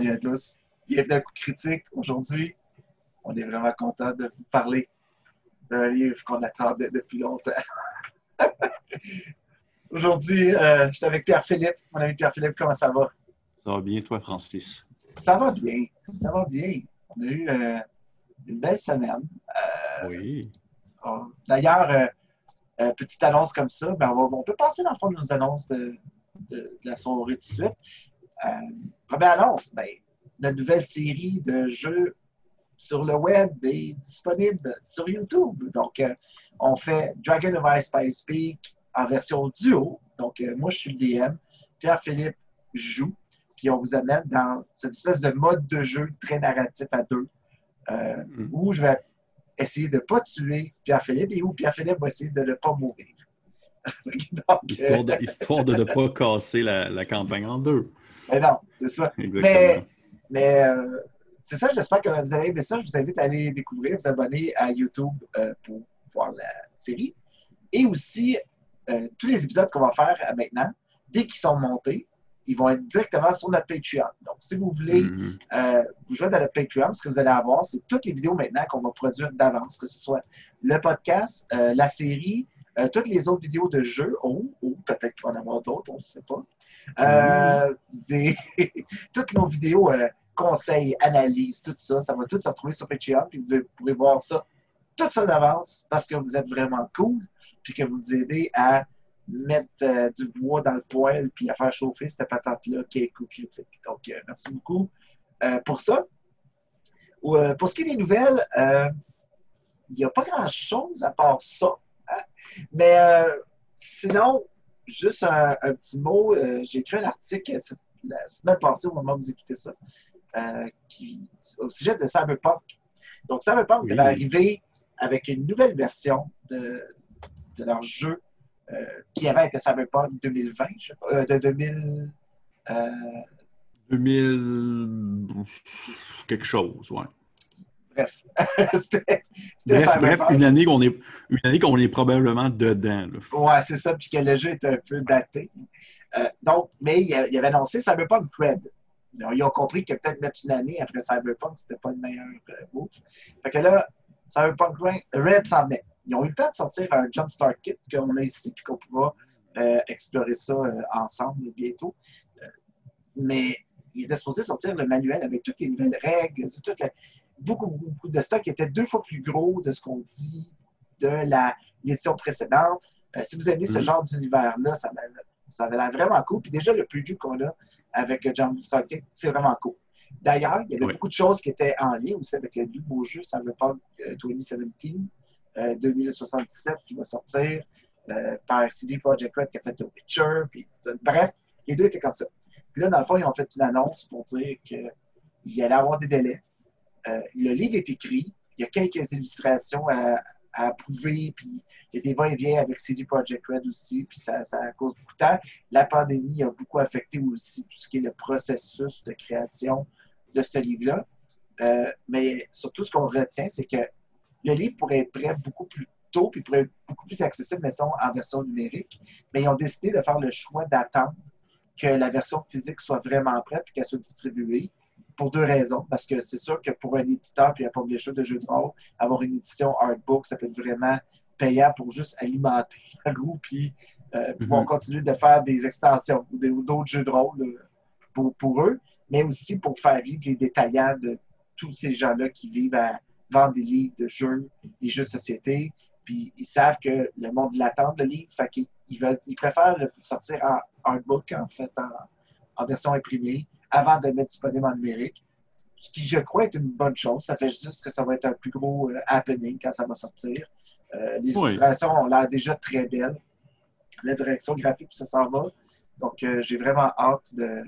Salut à tous. Bienvenue à Coup Critique. Aujourd'hui, on est vraiment content de vous parler d'un livre qu'on attendait depuis longtemps. Aujourd'hui, euh, je suis avec Pierre-Philippe. Mon ami Pierre-Philippe, comment ça va? Ça va bien, toi, Francis? Ça va bien. Ça va bien. On a eu euh, une belle semaine. Euh, oui. D'ailleurs, petite annonce comme ça, on, peut passer dans le fond de nos annonces de, la soirée tout de suite. Première annonce, ben, la nouvelle série de jeux sur le web est disponible sur YouTube. Donc, on fait Dragon of Ice Spice Peak en version duo. Donc, euh, moi, je suis le DM. Pierre-Philippe joue. Puis, on vous amène dans cette espèce de mode de jeu très narratif à deux, euh, mm. où je vais essayer de ne pas tuer Pierre-Philippe et où Pierre-Philippe va essayer de ne pas mourir. histoire, de, ne pas casser la, campagne en deux. Mais non, c'est ça. Mais, mais euh, c'est ça, j'espère que vous avez aimé ça. Je vous invite à aller découvrir, vous abonner à YouTube pour voir la série. Et aussi, euh, tous les épisodes qu'on va faire euh, maintenant, dès qu'ils sont montés, ils vont être directement sur notre Patreon. Donc, si vous voulez mm-hmm. euh, vous joindre à notre Patreon, ce que vous allez avoir, c'est toutes les vidéos maintenant qu'on va produire d'avance, que ce soit le podcast, la série, toutes les autres vidéos de jeux, ou, peut-être qu'il va en avoir d'autres, on ne sait pas. Mm-hmm. toutes nos vidéos conseils, analyses, tout ça, ça va tout se retrouver sur Patreon, puis vous pourrez voir ça tout ça d'avance parce que vous êtes vraiment cool, puis que vous nous aidez à mettre euh, du bois dans le poêle puis à faire chauffer cette patente-là qui est coup critique. Donc, euh, merci beaucoup euh, pour ça. pour ce qui est des nouvelles, il n'y a pas grand-chose à part ça. Hein. Mais sinon, juste un, petit mot. J'ai écrit un article la semaine passée, au moment où vous écoutez ça, qui, au sujet de Cyberpunk. Donc, Cyberpunk oui. va arriver avec une nouvelle version de, de leur jeu euh, qui avait été Cyberpunk 2020, je euh, de 2000. 2000. Euh, quelque chose, ouais. Bref. c'était bref, bref, une année qu'on est, une année qu'on est probablement dedans. Ouais, c'est ça, puis que le jeu est un peu daté. donc, mais il, avait annoncé Cyberpunk Red. Ils ont compris que peut-être mettre une année après Cyberpunk, c'était pas le meilleur move. Fait que là, Cyberpunk Red s'en venait. Ils ont eu le temps de sortir un Jumpstart Kit qu'on a ici, puis qu'on pourra euh, explorer ça euh, ensemble bientôt. Euh, mais il était supposé sortir le manuel avec toutes les nouvelles règles, beaucoup, beaucoup de stock qui était deux fois plus gros de ce qu'on dit de l'édition précédente. si vous aimez ce genre d'univers-là, ça, ça avait l'air vraiment cool. Puis déjà, le preview qu'on a avec Jumpstart Kit, c'est vraiment cool. D'ailleurs, il y avait beaucoup de choses qui étaient en lien aussi avec le nouveau jeu Cyberpunk 2017 euh, 2077 qui va sortir euh, par CD Projekt Red qui a fait The Witcher. Puis, bref, les deux étaient comme ça. Puis là, dans le fond, ils ont fait une annonce pour dire qu'il allait avoir des délais. Euh, le livre est écrit. Il y a quelques illustrations à, approuver, puis il y a des va-et-vient avec CD Projekt Red aussi, puis ça, ça cause beaucoup de temps. La pandémie a beaucoup affecté aussi tout ce qui est le processus de création de ce livre-là. Euh, mais surtout, ce qu'on retient, c'est que le livre pourrait être prêt beaucoup plus tôt, puis pourrait être beaucoup plus accessible, mais en version numérique. Mais ils ont décidé de faire le choix d'attendre que la version physique soit vraiment prête, puis qu'elle soit distribuée, pour deux raisons. Parce que c'est sûr que pour un éditeur, puis un publisher de jeux de rôle, avoir une édition artbook, ça peut être vraiment payant pour juste alimenter le goût, puis euh, pouvoir mhm. continuer de faire des extensions ou d'autres jeux de rôle euh, pour, pour eux mais aussi pour faire vivre les détaillants de tous ces gens-là qui vivent à vendre des livres de jeux, des jeux de société. Puis ils savent que le monde l'attend, le livre, fait qu'ils ils préfèrent le sortir en book, en fait, en, version imprimée, avant de le mettre disponible en numérique. Ce qui, je crois, est une bonne chose. Ça fait juste que ça va être un plus gros euh, happening quand ça va sortir. Euh, les illustrations ont l'air déjà très belles. La direction graphique, ça s'en va. Donc, euh, j'ai vraiment hâte de,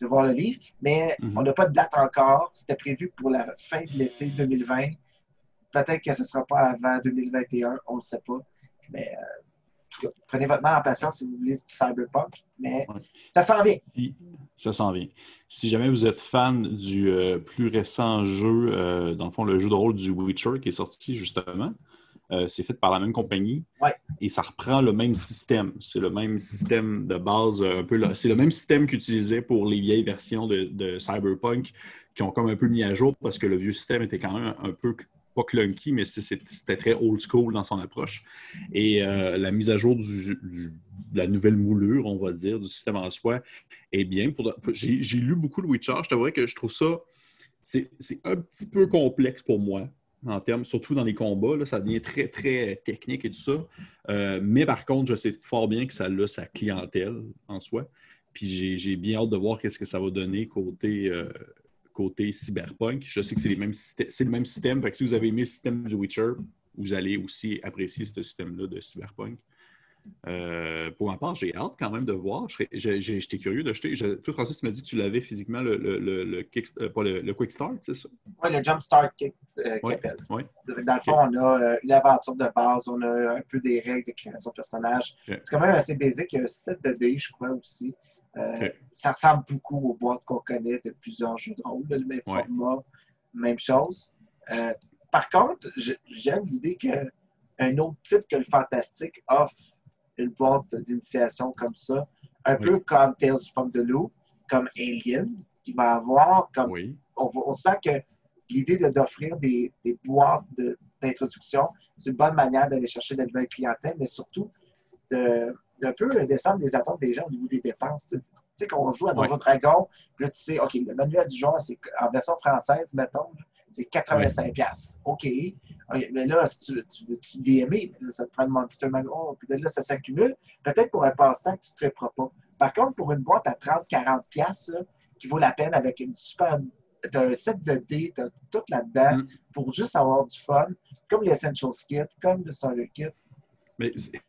de voir le livre, mais mhm. on n'a pas de date encore. C'était prévu pour la fin de l'été 2020. Peut-être que ce ne sera pas avant 2021, on ne sait pas. Mais euh, en tout cas, prenez votre mal en patience si vous voulez du cyberpunk, mais ça s'en vient. Ça s'en vient. Si jamais vous êtes fan du euh, plus récent jeu, euh, dans le fond, le jeu de rôle du Witcher qui est sorti justement, Euh, c'est fait par la même compagnie. Ouais. Et ça reprend le même système. C'est le même système de base, un peu. C'est le même système qu'utilisait pour les vieilles versions de, Cyberpunk qui ont comme un peu mis à jour parce que le vieux système était quand même un peu pas clunky, mais c'était très old school dans son approche. Et euh, la mise à jour du, de la nouvelle moulure, on va dire, du système en soi est bien. J'ai lu beaucoup de Witcher. Je t'avouerais que je trouve ça, c'est un petit peu complexe pour moi en termes, surtout dans les combats. Là, ça devient très, très technique et tout ça. Euh, mais par contre, je sais fort bien que ça a sa clientèle en soi. Puis j'ai bien hâte de voir qu'est-ce que ça va donner côté, euh, côté cyberpunk. Je sais que c'est, c'est le même système. Fait que si vous avez aimé le système du Witcher, vous allez aussi apprécier ce système-là de cyberpunk. Euh, pour ma part, j'ai hâte quand même de voir. J'étais curieux d'acheter. Toi, Francis, tu m'as dit que tu l'avais physiquement, le, le, le, le, euh, Quick Start, c'est ça? Oui, le Jump Start Kick, euh, Dans le fond, on a euh, une aventure de base, on a un peu des règles de création de personnages. C'est quand même assez basique. Il y a un set de dés, je crois aussi. Ça ressemble beaucoup aux boîtes qu'on connaît de plusieurs jeux de rôle, le même format, même chose. par contre, j'aime l'idée qu'un autre type que le fantastique offre une boîte d'initiation comme ça, un peu comme Tales from the Loop, comme Alien, qui va avoir comme. On, sent que l'idée d'offrir des, des, boîtes d'introduction, c'est une bonne manière d'aller chercher de la nouvelle clientèle, mais surtout d'un peu descendre les attentes des gens au niveau des dépenses. Tu sais, qu'on joue à Donjon Dragon, là, tu sais, OK, le manuel du genre, c'est en version française, mettons, c'est 85 pièces. OK. Mais là, si tu, tu veux tu DMer, ça te prend le Monster Manual, oh, puis là, ça s'accumule. Peut-être pour un passe-temps que tu ne te feras pas. Par contre, pour une boîte à 30-40 pièces qui vaut la peine avec une super... Tu un set de dés, tu as tout là-dedans mm. pour juste avoir du fun, comme l'Essentials Kit, comme le Starter Kit. Mais c'est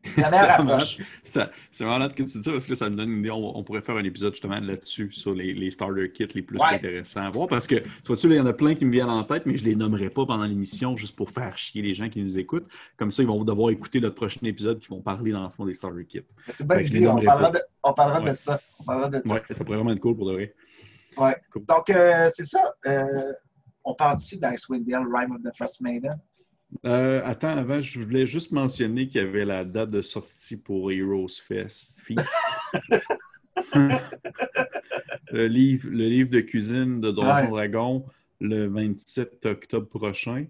malade que tu dis ça parce que ça me donne une idée. On, pourrait faire un épisode justement là-dessus, sur les, starter kits les plus intéressants à voir. Parce que, tu vois-tu, il y en a plein qui me viennent en tête, mais je ne les nommerai pas pendant l'émission juste pour faire chier les gens qui nous écoutent. Comme ça, ils vont devoir écouter notre prochain épisode qui vont parler dans le fond des starter kits. C'est bien on parlera, de, on parlera de, ça. On parlera de ça. Ouais, ça pourrait vraiment être cool pour de vrai. Ouais. Donc, euh, c'est ça. Euh, on parle dessus d'Icewind Dale, Rime of the First Maiden? Euh, attends, avant, je voulais juste mentionner qu'il y avait la date de sortie pour Heroes Fest. le, livre, le livre de cuisine de Donjon Dragon le 27 octobre prochain.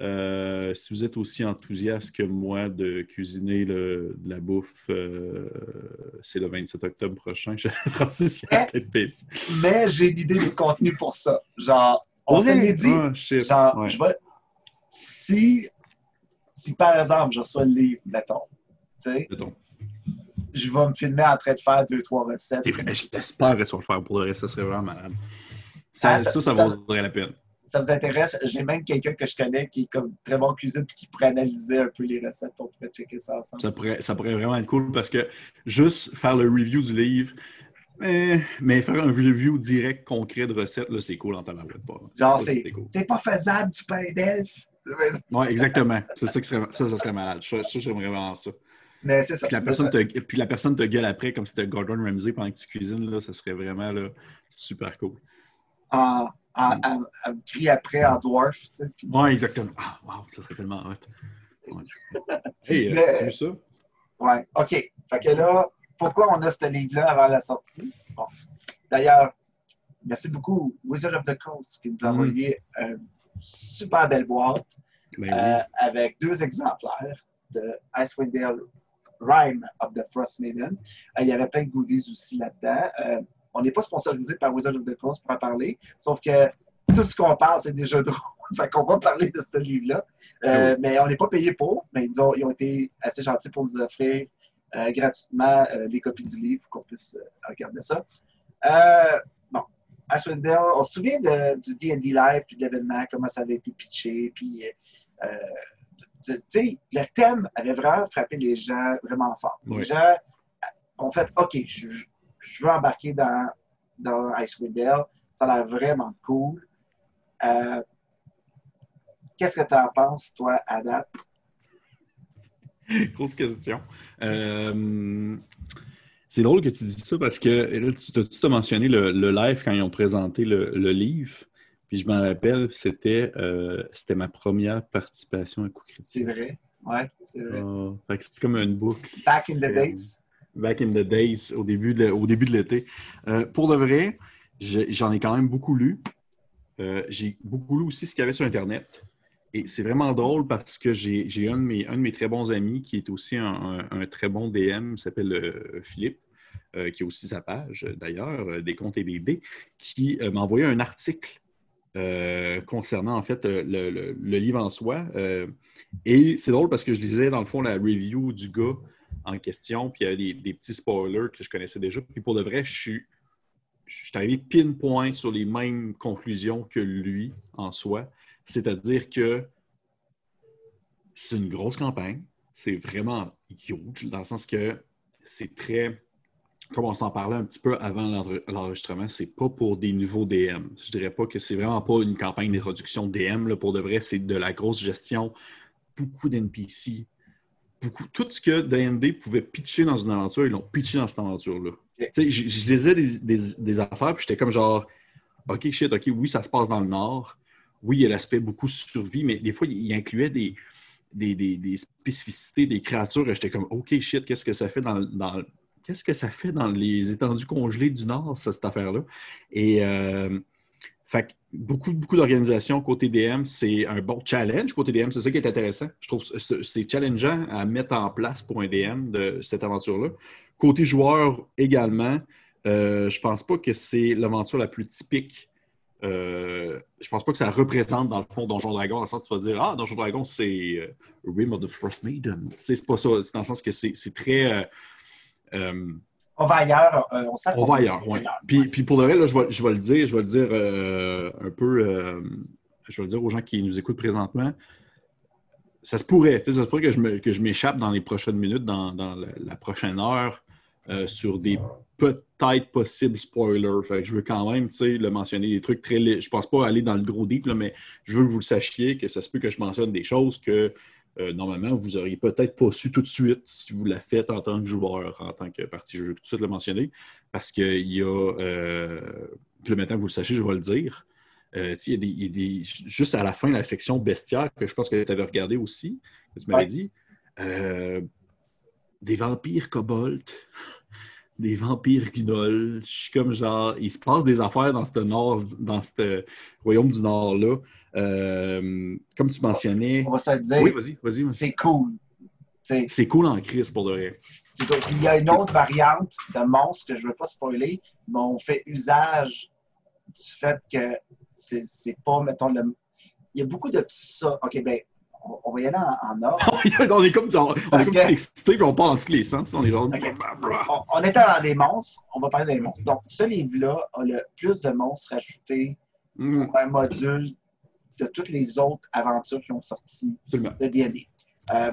Euh, si vous êtes aussi enthousiaste que moi de cuisiner de la bouffe, euh, c'est le 27 octobre prochain. Francis, il a mais, mais j'ai l'idée du contenu pour ça. Genre, on s'est dit, ah, genre, je vais si, si par exemple, je reçois le livre, mettons, tu sais, je vais me filmer en train de faire deux, trois recettes. J'espère que tu vas le faire pour le reste, ça serait vraiment malade. Ça, ah, ça, ça, vaudrait la peine. Ça vous intéresse? J'ai même quelqu'un que je connais qui est comme très bon cuisine et qui pourrait analyser un peu les recettes pour pouvoir checker ça ensemble. Ça pourrait, ça pourrait vraiment être cool parce que juste faire le review du livre, mais, faire un review direct, concret de recettes, c'est cool en temps pas. Genre, c'est pas faisable du pain d'elfe. Oui, exactement. C'est ça, serait, ça, ça serait malade. Ça, j'aimerais vraiment ça. Mais c'est ça. Puis la, personne te, puis la personne te gueule après comme si c'était Gordon Ramsay pendant que tu cuisines, là, ça serait vraiment là, super cool. En, en, crie après en dwarf. Tu sais, Oui, exactement. Ah, wow, ça serait tellement hot. Ouais. Hey, euh, tu vu ça? Oui, OK. Fait que là, pourquoi on a ce livre-là avant la sortie? Bon. D'ailleurs, merci beaucoup, Wizard of the Coast, qui nous a mm. envoyé un super belle boîte ben euh, avec deux exemplaires de Icewind Dale Rime of the Frost Maiden. Euh, il y avait plein de goodies aussi là-dedans. Euh, on n'est pas sponsorisé par Wizard of the Coast pour en parler, sauf que tout ce qu'on parle, c'est des jeux de rôle. fait qu'on va parler de ce livre-là. Ah mais on n'est pas payé pour, mais ils ont, ils ont, été assez gentils pour nous offrir gratuitement les copies du livre pour qu'on puisse regarder ça. On se souvient du D&D Live, puis de l'événement, comment ça avait été pitché, puis euh, tu sais, le thème avait vraiment frappé les gens vraiment fort. Les gens ont fait, OK, je, veux embarquer dans, dans Icewind Dale, ça a l'air vraiment cool. Euh, qu'est-ce que tu en penses, toi, à date? Grosse question. Euh, c'est drôle que tu dis ça parce que là, tu as mentionné le, live quand ils ont présenté le, livre. Puis je m'en rappelle, c'était euh, c'était ma première participation à Coup Critique. C'est vrai. Ouais, c'est vrai. Ah, c'est comme une boucle. Back in the days. Back in the days, au début de, au début de l'été. Euh, pour de vrai, j'en ai quand même beaucoup lu. Euh, j'ai beaucoup lu aussi ce qu'il y avait sur Internet. Et c'est vraiment drôle parce que j'ai un, de mes- très bons amis qui est aussi un, très bon DM, s'appelle euh, Philippe, euh, qui a aussi sa page d'ailleurs, euh, des comptes et des dés, qui m'a envoyé un article concernant en fait le, livre en soi. Et c'est drôle parce que je lisais dans le fond la review du gars en question, puis il y avait des, des petits spoilers que je connaissais déjà. Puis pour de vrai, je suis, je suis arrivé pinpoint sur les mêmes conclusions que lui en soi. C'est-à-dire que c'est une grosse campagne. C'est vraiment huge, dans le sens que c'est très. Comme on s'en parlait un petit peu avant l'enre- l'enregistrement, c'est pas pour des nouveaux DM. Je dirais pas que c'est vraiment pas une campagne d'introduction DM. là. pour de vrai, c'est de la grosse gestion, beaucoup d'NPC, beaucoup. Tout ce que D&D pouvait pitcher dans une aventure, ils l'ont pitché dans cette aventure-là. Je, je lisais des, des- des affaires, puis j'étais comme genre, OK, shit, OK, oui, ça se passe dans le Nord. Oui, il y a l'aspect beaucoup survie, mais des fois, il, incluait des, spécificités des créatures. J'étais comme, OK, shit, qu'est-ce que ça fait dans, dans- qu'est-ce que ça fait dans les étendues congelées du Nord, cette affaire-là? Et euh, fait beaucoup, beaucoup d'organisations côté DM, c'est un bon challenge côté DM. C'est ça qui est intéressant. Je trouve que c'est- c'est challengeant à mettre en place pour un DM de cette aventure-là. Côté joueur également, euh, je pense pas que c'est l'aventure la plus typique. Euh, je pense pas que ça représente, dans le fond, Donjon Dragon, dans le sens où tu vas dire Ah, Donjon Dragon, c'est euh, Rim of the Frost Maiden. C'est pas ça. C'est dans le sens que c'est très. euh, On va ailleurs. on, sent on va ailleurs, oui. Puis, puis pour de vrai, là, je, vais, je vais le dire, je vais le dire un peu, je vais le dire aux gens qui nous écoutent présentement. Ça se pourrait, ça se pourrait que je me- que je m'échappe dans les prochaines minutes, dans, dans la, la prochaine heure, sur des peut-être. Fait que je veux quand même, le mentionner, des trucs très... Je pense pas aller dans le gros deep, là, mais je veux que vous le sachiez, que ça se peut que je mentionne des choses que euh, normalement, vous auriez peut-être pas su tout de suite si vous la faites en tant que joueur, en tant que partie. Je veux tout de suite le mentionner parce qu'il y a. Euh, puis le maintenant que vous le sachez, je vais le dire. Euh, il y a des- il y a des- juste à la fin, la section bestiaire, que je pense que tu avais regardé aussi, que tu m'avais Ouais. dit. euh, des vampires kobolds, des vampires gnolls. Je suis comme genre, il se passe des affaires dans ce nord, dans ce royaume du Nord-là. Euh, comme tu mentionnais. On va se le dire. Oui, vas-y, vas-y. c'est cool. C'est cool en crise pour de vrai. cool. Il y a une autre variante de monstre que je ne veux pas spoiler, mais on fait usage du fait que c'est c'est pas, mettons, le. Il y a beaucoup de ça. OK, ben, on, on va y aller en, en ordre. on est comme, on, on est comme que- excité puis on part dans tous les sens. On est genre. Ok. On, était dans des monstres, on va parler des monstres. Donc, ce livre-là a le plus de monstres ajoutés Mm, pour un module de toutes les autres aventures qui ont sorti absolument. de D&D. Euh,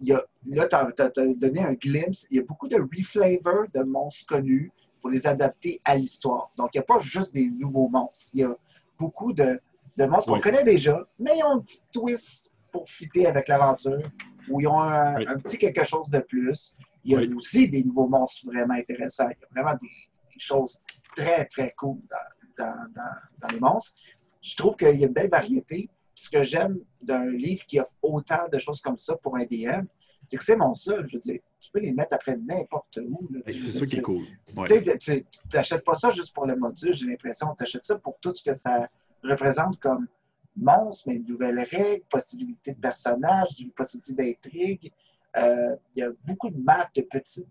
il y a, là, tu as, donné un glimpse. Il y a beaucoup de reflavor de monstres connus pour les adapter à l'histoire. Donc, il n'y a pas juste des nouveaux monstres. Il y a beaucoup de, de monstres Oui. qu'on connaît déjà, mais ils ont un petit twist pour fitter avec l'aventure, où ils ont un, Oui. un petit quelque chose de plus. Il y a Oui. aussi des nouveaux monstres vraiment intéressants. Il y a vraiment des, des choses très, très cool dans, dans, dans, dans les monstres. Je trouve qu'il y a une belle variété. Ce que j'aime d'un livre qui offre autant de choses comme ça pour un DM, c'est que ces monstres-là, je veux dire, tu peux les mettre après n'importe où. Tu C'est ça qui est cool. Ouais. Tu n'achètes pas ça juste pour le module, j'ai l'impression. Tu achètes ça pour tout ce que ça représente comme monstre, mais de nouvelles règles, possibilités de personnages, possibilités d'intrigue. Euh, il y a beaucoup de maps de petites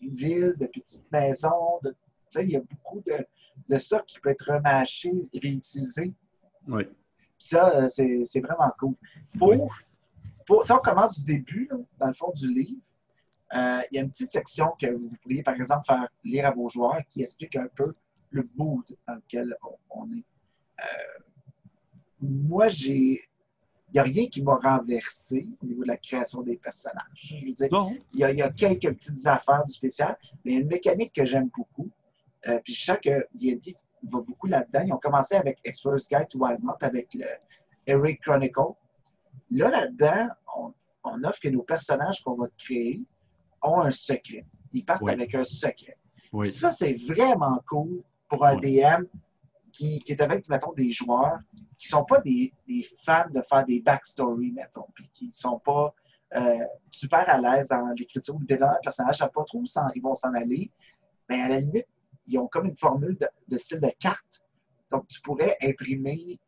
villes, de petites maisons. De, il y a beaucoup de, de ça qui peut être remâché, réutilisé. Puis ça, euh, c'est c'est vraiment cool. Pour, Oui. pour, si on commence du début, là, dans le fond du livre, euh, il y a une petite section que vous pourriez, par exemple, faire lire à vos joueurs qui explique un peu le mood dans lequel on, on est. Euh, moi, j'ai. Il n'y a rien qui m'a renversé au niveau de la création des personnages. Je veux dire, il y, a, il y a quelques petites affaires du spécial, mais il y a une mécanique que j'aime beaucoup. Euh, puis je sais que D&D va beaucoup là-dedans. Ils ont commencé avec Explorer's Guide to Wildmount avec le Eric Chronicle. Là, là-dedans, on, on offre que nos personnages qu'on va créer ont un secret. Ils partent Oui. avec un secret. Oui. Puis ça, c'est vraiment cool pour un DM qui, qui est avec, mettons, des joueurs qui ne sont pas des, des fans de faire des backstories, mettons, puis qui ne sont pas euh, super à l'aise dans l'écriture ou le développement de personnage, ne pas trop où ils vont s'en aller. Mais à la limite, ils ont comme une formule de, style de carte. Donc, tu pourrais imprimer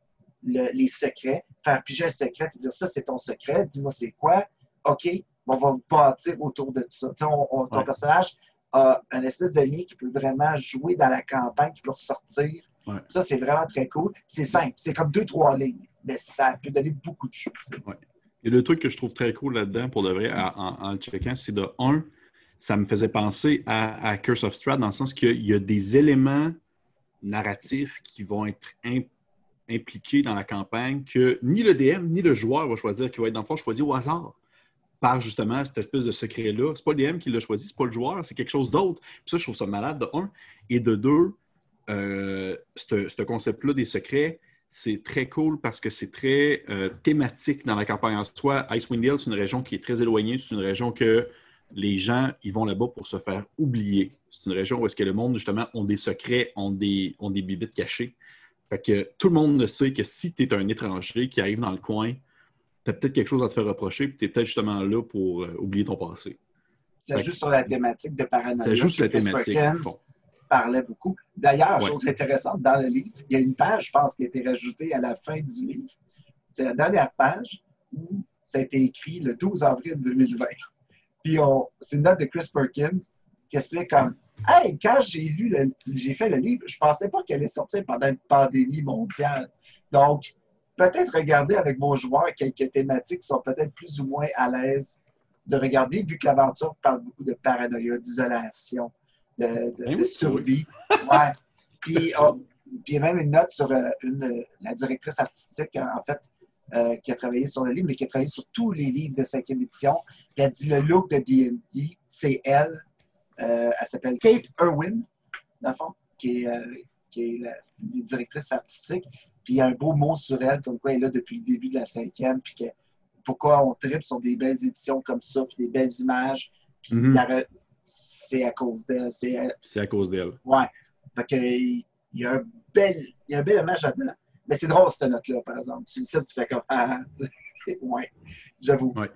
les secrets, faire piger un secret et dire ça, c'est ton secret, dis-moi c'est quoi. OK, on va bâtir autour de ça. ton personnage a un espèce de lien qui peut vraiment jouer dans la campagne, qui peut ressortir. Ça, c'est vraiment très cool. C'est simple. C'est comme deux, trois lignes, mais ça peut donner beaucoup de choses. Et le truc que je trouve très cool là-dedans, pour de vrai, en, le checkant, c'est de un, ça me faisait penser à, Curse of Strahd dans le sens qu'il y a des éléments narratifs qui vont être impliqués dans la campagne que ni le DM ni le joueur va choisir, qui va être dans le fond choisi au hasard par justement cette espèce de secret-là. C'est pas le DM qui l'a choisi, c'est pas le joueur, c'est quelque chose d'autre. Puis ça, je trouve ça malade de un. Et de deux, euh, ce concept-là des secrets, c'est très cool parce que c'est très euh, thématique dans la campagne en soi. Icewind Dale, c'est une région qui est très éloignée. C'est une région que les gens, ils vont là-bas pour se faire oublier. C'est une région où est-ce que le monde, justement, ont des secrets, ont des, ont des bibites cachées. Fait que tout le monde sait que si tu es un étranger qui arrive dans le coin, tu as peut-être quelque chose à te faire reprocher, puis tu es peut-être justement là pour euh, oublier ton passé. C'est juste sur la thématique de paranoïa. C'est juste la thématique. Parlait beaucoup. D'ailleurs, chose intéressante, dans le livre, il y a une page, je pense, qui a été rajoutée à la fin du livre. C'est la dernière page où ça a été écrit le 12 avril 2020. Puis c'est une note de Chris Perkins qui explique comme Hey, quand j'ai lu j'ai fait le livre, je pensais pas qu'elle allait sortir pendant une pandémie mondiale. Donc, peut-être regarder avec vos joueurs quelques thématiques qui sont peut-être plus ou moins à l'aise de regarder, vu que l'aventure parle beaucoup de paranoïa, d'isolation, de, ben survie. Ouais. Puis, oh, puis, il y a même une note sur euh, une, la directrice artistique, en fait, euh, qui a travaillé sur le livre, mais qui a travaillé sur tous les livres de cinquième édition. Puis elle dit le look de D&D, c'est elle. Euh, elle s'appelle Kate Irwin, dans le fond, qui est, qui est la, directrice artistique. Puis il y a un beau mot sur elle, comme quoi elle est là depuis le début de la cinquième, puis que pourquoi on tripe sur des belles éditions comme ça, puis des belles images. Puis mm-hmm. C'est à cause d'elle. C'est à cause d'elle. Ouais. Fait que, il y a un bel, il y a un bel image là-dedans. Mais c'est drôle, cette note-là, par exemple. Tu le sais, tu fais comme Ah, ouais, j'avoue. Ouais.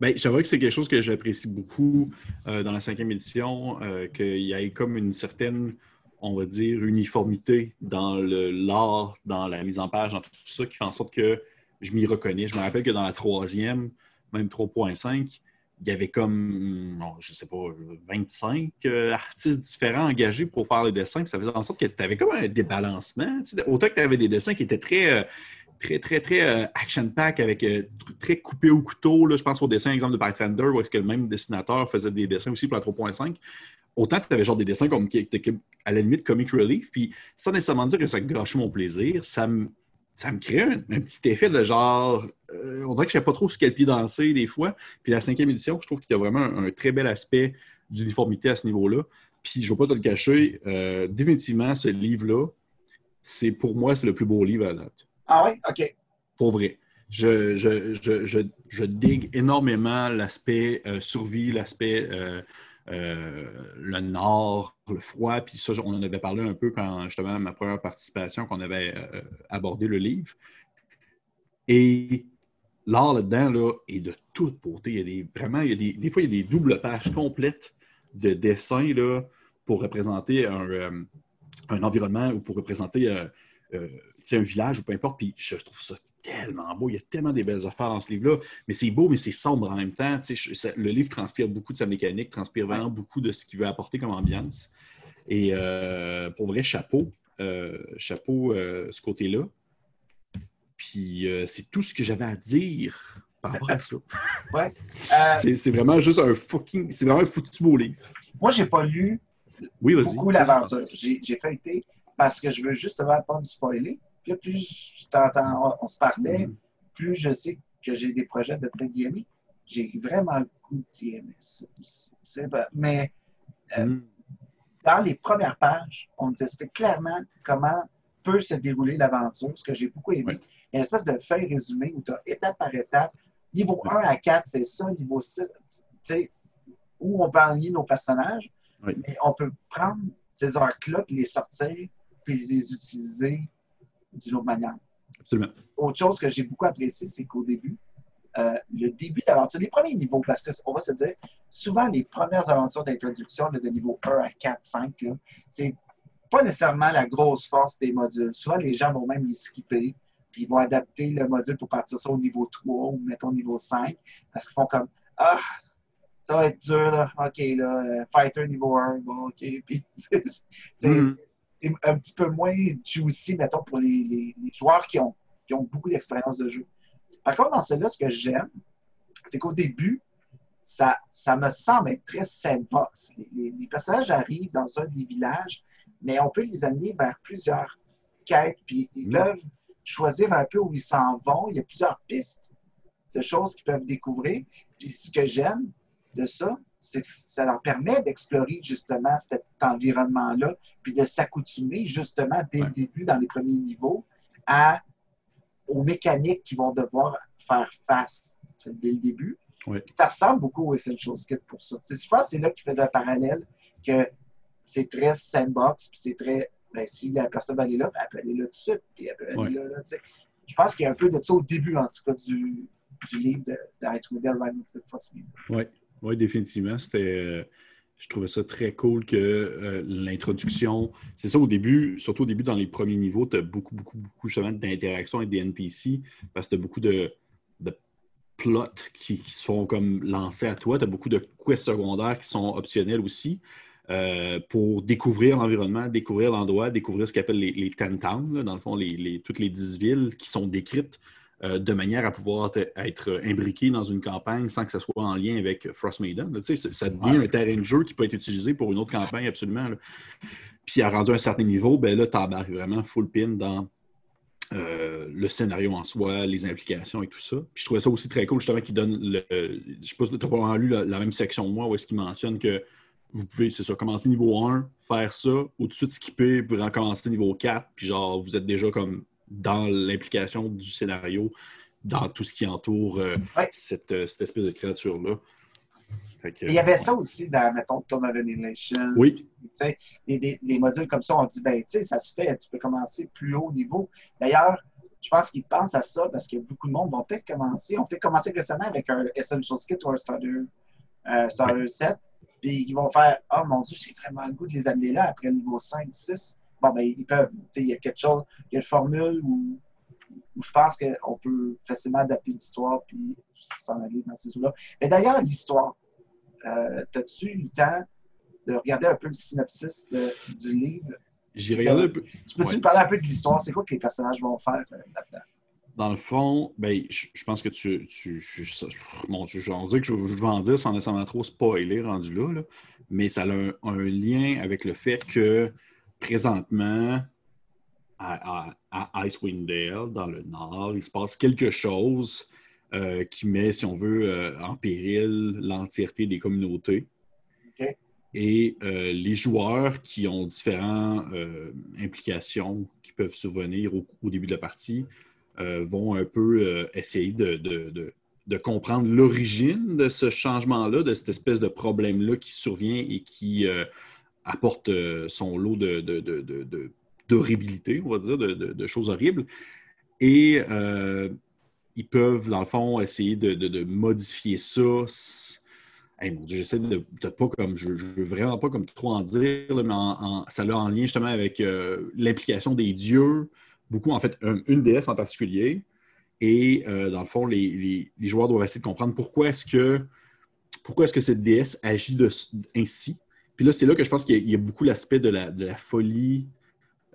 Bien, j'avoue que c'est quelque chose que j'apprécie beaucoup euh, dans la cinquième édition, euh, qu'il y ait comme une certaine on va dire, uniformité dans l'art, dans la mise en page, dans tout ça, qui fait en sorte que je m'y reconnais. Je me rappelle que dans la troisième, même 3.5, il y avait comme, je ne sais pas, 25 euh, artistes différents engagés pour faire les dessins. ça faisait en sorte que tu avais comme un débalancement. autant que tu avais des dessins qui étaient très, euh, très, très, très euh, action-pack, avec très coupé au couteau. Là, je pense au dessin, exemple de Pathfinder, où est-ce que le même dessinateur faisait des dessins aussi pour la 3.5 autant tu avais genre des dessins comme qui étaient à la limite comic relief, puis sans nécessairement dire que ça gâchait mon plaisir, ça me, ça me crée un, petit effet de genre. Euh, on dirait que je ne sais pas trop sur quel pied danser des fois. Puis la cinquième édition, je trouve qu'il y a vraiment un, très bel aspect d'uniformité à ce niveau-là. Puis je ne vais pas te le cacher, euh, définitivement, ce livre-là, c'est pour moi, c'est le plus beau livre à date. Ah oui? OK. Pour vrai. Je, je, digue énormément l'aspect euh, survie, l'aspect le nord, le froid, puis ça, on en avait parlé un peu quand justement ma première participation, qu'on avait euh, abordé le livre. Et l'art là-dedans là, est de toute beauté. Il y a des, vraiment, il y a des, des fois, il y a des doubles pages complètes de dessins là, pour représenter un, euh, un environnement ou pour représenter un village ou peu importe. Puis je trouve ça tellement beau. Il y a tellement des belles affaires dans ce livre-là. Mais c'est beau, mais c'est sombre en même temps. le livre transpire beaucoup de sa mécanique, transpire vraiment beaucoup de ce qu'il veut apporter comme ambiance. Et euh, pour vrai, chapeau. Euh, chapeau euh, ce côté-là. Puis c'est tout ce que j'avais à dire par rapport à ça. ouais. c'est vraiment juste un fucking. C'est vraiment un foutu beau livre. Moi, j'ai pas lu oui, beaucoup l'aventure. J'ai feuilleté parce que je veux justement pas me spoiler plus on, se parlait, plus je sais que j'ai des projets de peut-être J'ai vraiment le goût ça aussi. Mais euh, mm. dans les premières pages, on nous explique clairement comment peut se dérouler l'aventure, ce que j'ai beaucoup aimé. Il y a une espèce de feuille résumée où tu as étape par étape. Niveau 1 à 4, c'est ça. Niveau 6, où on peut enligner nos personnages. Mais on peut prendre ces arcs-là, les sortir, puis les utiliser d'une autre manière. Absolument. Autre chose que j'ai beaucoup apprécié, c'est qu'au début, euh, le début d'aventure, les premiers niveaux, parce qu'on va se dire, souvent les premières aventures d'introduction de niveau 1 à 4, 5, c'est pas nécessairement la grosse force des modules. Souvent, les gens vont même les skipper, puis ils vont adapter le module pour partir ça au niveau 3 ou mettons au niveau 5, parce qu'ils font comme Ah, ça va être dur, là. OK, là, euh, Fighter niveau 1, bon, OK. Puis, c'est un petit peu moins juicy, mettons, pour les, joueurs qui ont, qui ont beaucoup d'expérience de jeu. Par contre, dans celui-là, ce que j'aime, c'est qu'au début, ça, ça me semble être très sandbox. Les, les, personnages arrivent dans un des villages, mais on peut les amener vers plusieurs quêtes, puis ils peuvent choisir un peu où ils s'en vont. Il y a plusieurs pistes de choses qu'ils peuvent découvrir. Puis ce que j'aime de ça, ça leur permet d'explorer justement cet environnement-là, puis de s'accoutumer justement dès le début, dans les premiers niveaux, à, aux mécaniques qu'ils vont devoir faire face dès le début. Ça ressemble beaucoup au Essential Kit pour ça. Je pense que c'est là qu'ils faisaient un parallèle, que c'est très sandbox, puis c'est très. Ben, si la personne va aller là, ben, elle peut aller là tout de suite, puis elle peut aller là. là je pense qu'il y a un peu de ça au début, en tout cas, du, du livre de, de Ice Model Ride of the First Oui, oui, définitivement. C'était. Euh, je trouvais ça très cool que euh, l'introduction. C'est ça au début, surtout au début dans les premiers niveaux, tu as beaucoup, beaucoup, beaucoup d'interactions avec des NPC parce que tu as beaucoup de, de plots qui, se font comme lancer à toi. Tu as beaucoup de quests secondaires qui sont optionnels aussi. Euh, pour découvrir l'environnement, découvrir l'endroit, découvrir ce qu'on appelle les, les ten towns, dans le fond, les, toutes les dix villes qui sont décrites euh, de manière à pouvoir être imbriqué dans une campagne sans que ce soit en lien avec Frost Maiden. ça devient un terrain de jeu qui peut être utilisé pour une autre campagne, absolument. Puis à rendu un certain niveau, ben là, tu embarques vraiment full pin dans euh, le scénario en soi, les implications et tout ça. Puis je trouvais ça aussi très cool, justement, qu'il donne le. Je sais pas si tu as probablement lu la, même section de moi où est-ce qu'il mentionne que vous pouvez, c'est ça, commencer niveau 1, faire ça, tout de skipper, vous recommencer niveau 4, puis genre, vous êtes déjà comme dans l'implication du scénario, dans tout ce qui entoure euh, cette, euh, cette, espèce de créature-là. Il y avait ça aussi dans, mettons, Tome of Annihilation. Oui. Des, des, modules comme ça, on dit, ben, tu sais, ça se fait, tu peux commencer plus haut niveau. D'ailleurs, je pense qu'ils pensent à ça parce que beaucoup de monde vont peut-être commencer, ont peut-être commencé récemment avec un Essential Kit ou un Starter, euh, starter 7, puis ils vont faire, oh mon Dieu, j'ai vraiment le goût de les amener là après le niveau 5, 6 bon, ben, ils peuvent. Il y a quelque chose, il y a une formule où, je pense qu'on peut facilement adapter l'histoire puis s'en aller dans ces eaux-là. Mais d'ailleurs, l'histoire, euh, as-tu eu le temps de regarder un peu le synopsis du livre? J'ai regardé un peu. Tu peux-tu me parler un peu de l'histoire? C'est quoi que les personnages vont faire euh, là-dedans? Dans le fond, ben, je, pense que tu. tu je, bon, je, je, que je, vais en dire sans nécessairement trop spoiler rendu là, mais ça a un, lien avec le fait que présentement, à, Icewind Dale, dans le nord, il se passe quelque chose euh, qui met, si on veut, euh, en péril l'entièreté des communautés. Et euh, les joueurs qui ont différentes implications qui peuvent survenir au, début de la partie vont un peu essayer de, comprendre l'origine de ce changement-là, de cette espèce de problème-là qui survient et qui apporte euh, son lot de, d'horribilité, on va dire, de, choses horribles. Et euh, ils peuvent, dans le fond, essayer de, modifier ça. j'essaie de, pas comme, je, ne veux vraiment pas comme trop en dire, mais ça a en lien justement avec euh, l'implication des dieux, beaucoup en fait, une déesse en particulier. Et dans le fond, les, joueurs doivent essayer de comprendre pourquoi est-ce que pourquoi est-ce que cette déesse agit ainsi puis là, c'est là que je pense qu'il y, a beaucoup l'aspect de la, folie,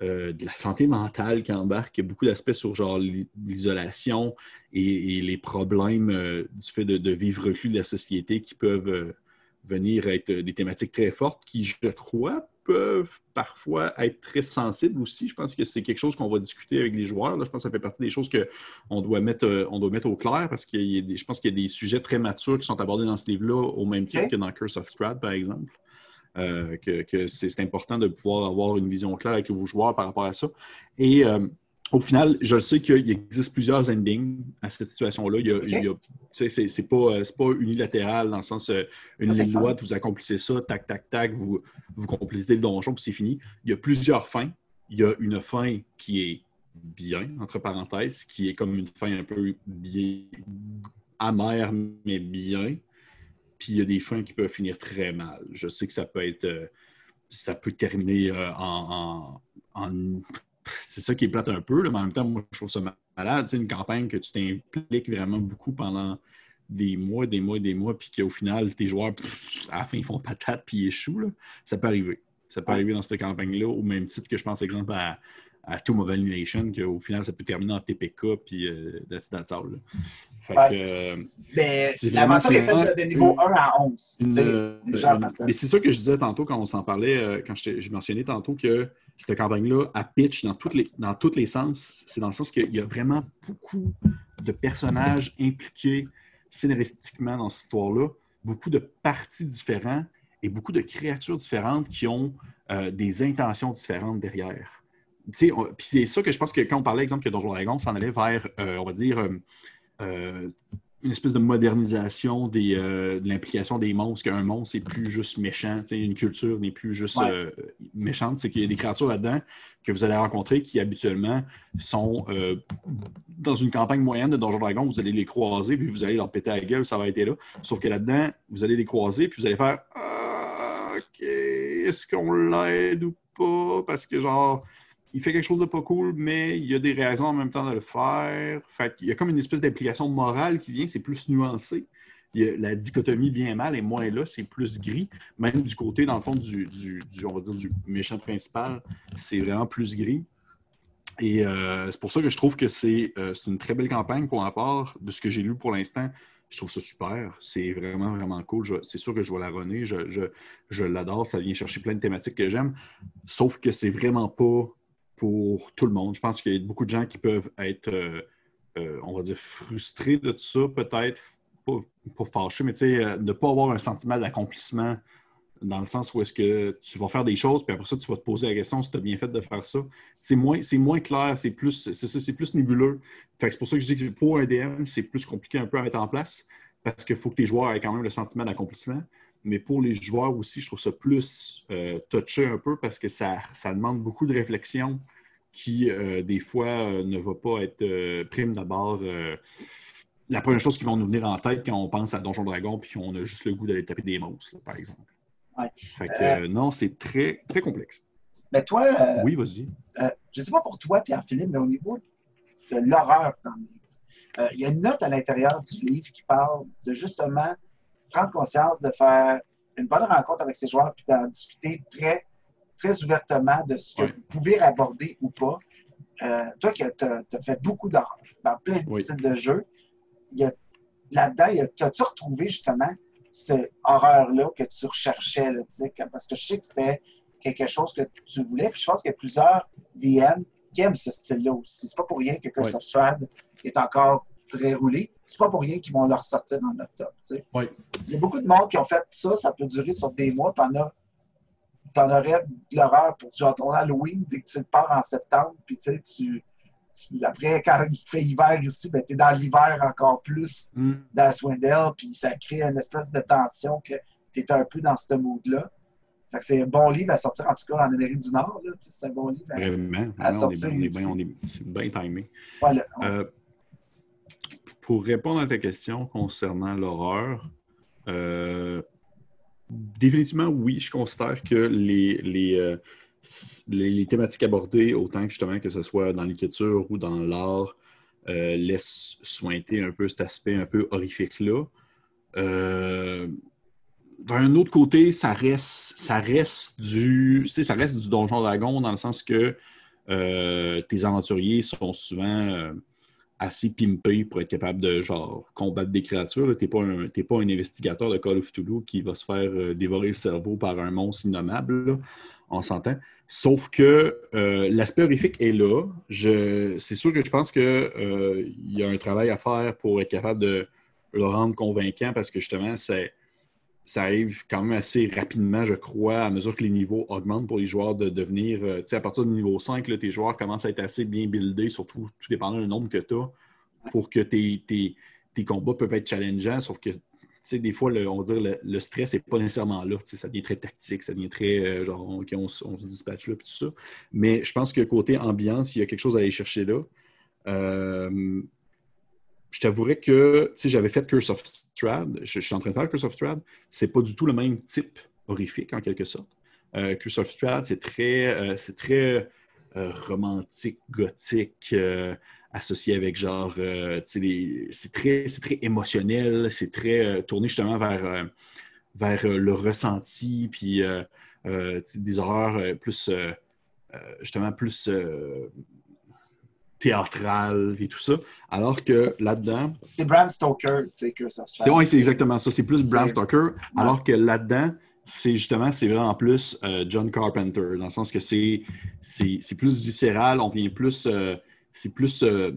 euh, de la santé mentale qui embarque. Il y a beaucoup d'aspects sur genre l'isolation et, les problèmes euh, du fait de, vivre reclus de la société qui peuvent euh, venir être des thématiques très fortes qui, je crois, peuvent parfois être très sensibles aussi. Je pense que c'est quelque chose qu'on va discuter avec les joueurs. Je pense que ça fait partie des choses qu'on doit mettre, on doit mettre au clair parce que je pense qu'il y a des sujets très matures qui sont abordés dans ce livre-là, au même titre que dans Curse of Strahd, par exemple. Euh, que, c'est important de pouvoir avoir une vision claire avec vos joueurs par rapport à ça. Et euh, au final, je sais qu'il existe plusieurs endings à cette situation-là. C'est pas, pas unilatéral dans le sens euh, une ligne droite, vous accomplissez ça, tac, tac, tac, vous, vous complétez le donjon, puis c'est fini. Il y a plusieurs fins. Il y a une fin qui est bien, entre parenthèses, qui est comme une fin un peu bien, amères mais bien. Puis il y a des fins qui peuvent finir très mal. Je sais que ça peut être. Euh, ça peut terminer euh, en, C'est ça qui est plate un peu, mais en même temps, moi, je trouve ça malade. C'est une campagne que tu t'impliques vraiment beaucoup pendant des mois, des mois, des mois, puis qu'au final, tes joueurs, à la fin, ils font patate puis ils échouent. Ça peut arriver. Ça peut arriver dans cette campagne-là, au même titre que je pense, exemple, à, à Two Mobile Nation, qu'au final, ça peut terminer en TPK, puis euh, that's, that's all. Que, euh, est de niveau 1 à 11. Euh, mais c'est ça que je disais tantôt quand on s'en parlait, euh, quand je mentionnais tantôt que cette campagne-là, à pitch dans, toutes les, dans tous les sens, c'est dans le sens qu'il y a vraiment beaucoup de personnages impliqués scénaristiquement dans cette histoire-là, beaucoup de parties différentes et beaucoup de créatures différentes qui ont des intentions différentes derrière. Puis c'est ça que je pense que quand on parlait, exemple, que Donjon Dragon s'en allait vers, euh, on va dire, euh, euh, une espèce de modernisation des, de l'implication des monstres, qu'un monstre n'est plus juste méchant, une culture n'est plus juste méchante, c'est qu'il y a des créatures là-dedans que vous allez rencontrer qui habituellement sont dans une campagne moyenne de Donjon Dragon, vous allez les croiser, puis vous allez leur péter la gueule, ça va être là. Sauf que là-dedans, vous allez les croiser, puis vous allez faire ah, OK, est-ce qu'on l'aide ou pas? Parce que genre il fait quelque chose de pas cool, mais il y a des raisons en même temps de le faire. Il y a comme une espèce d'implication morale qui vient, c'est plus nuancé. la dichotomie bien-mal est moins là, c'est plus gris. Même du côté, dans le fond, du, du, on va dire, du méchant principal, c'est vraiment plus gris. Et euh, c'est pour ça que je trouve que euh, c'est une très belle campagne pour ma part. De ce que j'ai lu pour l'instant, je trouve ça super. C'est vraiment, vraiment cool. C'est sûr que je vais la runner. Je, je, je l'adore. Ça vient chercher plein de thématiques que j'aime. Sauf que c'est vraiment pas pour tout le monde. Je pense qu'il y a beaucoup de gens qui peuvent être, euh, euh, on va dire, frustrés de tout ça, peut-être, pas, pas fâchés, mais tu sais, euh, ne pas avoir un sentiment d'accomplissement dans le sens où est-ce que tu vas faire des choses, puis après ça, tu vas te poser la question si tu as bien fait de faire ça. C'est moins, moins clair, c'est plus, c'est, plus nébuleux. c'est pour ça que je dis que pour un DM, c'est plus compliqué un peu à mettre en place, parce qu'il faut que tes joueurs aient quand même le sentiment d'accomplissement. Mais pour les joueurs aussi, je trouve ça plus euh, touché un peu parce que ça, ça demande beaucoup de réflexion qui, euh, des fois, euh, ne va pas être prime d'abord. la première chose qui va nous venir en tête quand on pense à Donjon Dragon puis qu'on a juste le goût d'aller taper des monstres, par exemple. Ouais. Fait que non, c'est très, très complexe. Mais toi. oui, vas-y. je ne sais pas pour toi, Pierre-Philippe, mais au niveau de l'horreur dans le livre, il y a une note à l'intérieur du livre qui parle de justement prendre conscience de faire une bonne rencontre avec ses joueurs puis d'en discuter très, très ouvertement de ce que vous pouvez aborder ou pas. Euh, toi qui as, fait beaucoup d'horreur dans plein de styles de jeu, là-dedans, as-tu retrouvé justement cette horreur-là que tu recherchais? Là, parce que je sais que c'était quelque chose que tu voulais. Puis je pense qu'il y a plusieurs DM qui aiment ce style-là aussi. C'est pas pour rien que Curse of est encore très roulé. C'est pas pour rien qu'ils vont leur sortir top. Oui. Il y a beaucoup de monde qui ont fait ça, ça peut durer sur des mois. T'en as t'en aurais de l'horreur pour genre ton Halloween dès que tu pars en septembre, puis tu sais, tu, après, quand il fait hiver ici, ben, tu es dans l'hiver encore plus mm. dans Swindell, puis ça crée une espèce de tension que tu es un peu dans ce mood-là. Fait que c'est un bon livre à sortir, en tout cas, en Amérique du Nord. C'est un bon livre à, Vraiment. à sortir. C'est bien timé. Voilà. Euh, pour répondre à ta question concernant l'horreur, euh, définitivement, oui, je considère que les, euh, les, les, thématiques abordées, autant que justement que ce soit dans l'écriture ou dans l'art, euh, laissent sointer un peu cet aspect un peu horrifique-là. d'un autre côté, ça reste, ça reste du, ça reste du donjon dragon dans le sens que tes aventuriers sont souvent assez pimpé pour être capable de genre combattre des créatures. Tu n'es pas, un, pas un investigateur de Call of Cthulhu qui va se faire euh, dévorer le cerveau par un monstre innommable. On s'entend. Sauf que euh, l'aspect horrifique est là. c'est sûr que je pense qu'il euh, y a un travail à faire pour être capable de le rendre convaincant parce que justement, c'est ça arrive quand même assez rapidement, je crois, à mesure que les niveaux augmentent pour les joueurs de devenir. Euh, tu sais, à partir du niveau 5, tes joueurs commencent à être assez bien buildés, surtout tout dépendant du nombre que tu as, pour que tes, tes, combats peuvent être challengeants, sauf que. des fois, on va dire le, le stress n'est pas nécessairement là. Ça devient très tactique, ça devient très euh, genre, on, se dispatche là, puis tout ça. Mais je pense que côté ambiance, il y a quelque chose à aller chercher là. Euh, je t'avouerais que si j'avais fait Curse of Strad, je, suis en train de faire Curse of Strad, c'est pas du tout le même type horrifique en quelque sorte. Euh, Curse of Strad, c'est très, euh, c'est très euh, romantique, gothique, associé avec genre, c'est très, très émotionnel, c'est très tourné justement vers, vers le ressenti, puis des horreurs plus, justement, plus théâtral et tout ça. Alors que là-dedans. C'est Bram Stoker, tu sais, que ça Oui, c'est exactement ça. C'est plus Bram Stoker. Alors que là-dedans, c'est justement, c'est vraiment plus euh, John Carpenter, dans le sens que c'est, plus viscéral, on vient plus. Euh, c'est plus. Euh,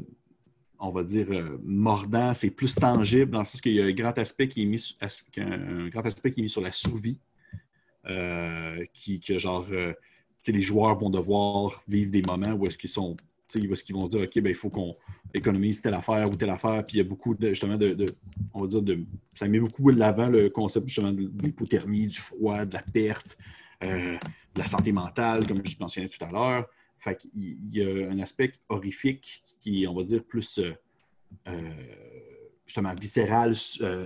on va dire mordant, c'est plus tangible dans le sens qu'il y a un grand aspect qui est mis, un grand aspect qui est mis sur la survie, qui que genre, les joueurs vont devoir vivre des moments où est-ce qu'ils sont ce qu'ils vont dire, OK, ben, il faut qu'on économise telle affaire ou telle affaire. Puis il y a beaucoup de, justement, de, on va dire, de, ça met beaucoup de l'avant le concept justement de l'hypothermie, du froid, de la perte, euh, de la santé mentale, comme je mentionnais tout à l'heure. Fait qu'il y a un aspect horrifique qui est, on va dire, plus euh, euh, justement viscéral,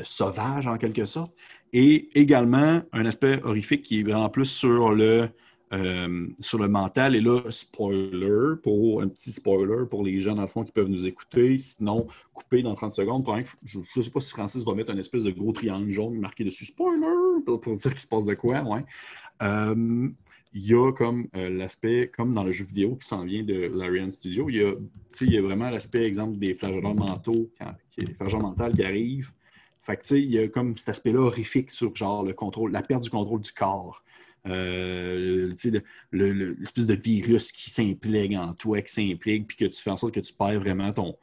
sauvage en quelque sorte. Et également un aspect horrifique qui est vraiment plus sur le euh, sur le mental. Et là, spoiler, pour un petit spoiler pour les gens, dans le fond, qui peuvent nous écouter. Sinon, couper dans 30 secondes. je ne sais pas si Francis va mettre un espèce de gros triangle jaune marqué dessus spoiler pour, dire qu'il se passe de quoi. Ouais. Euh, il y a comme euh, l'aspect, comme dans le jeu vidéo qui s'en vient de Larian Studio, il y a, il y a vraiment l'aspect, exemple, des flagellants mentaux, des flagellants mentaux qui arrivent. Fait il y a comme cet aspect-là horrifique sur genre le contrôle, la perte du contrôle du corps. Euh, l'espèce de virus qui s'implique en toi, qui s'implique, puis que tu fais en sorte que tu perds vraiment ton,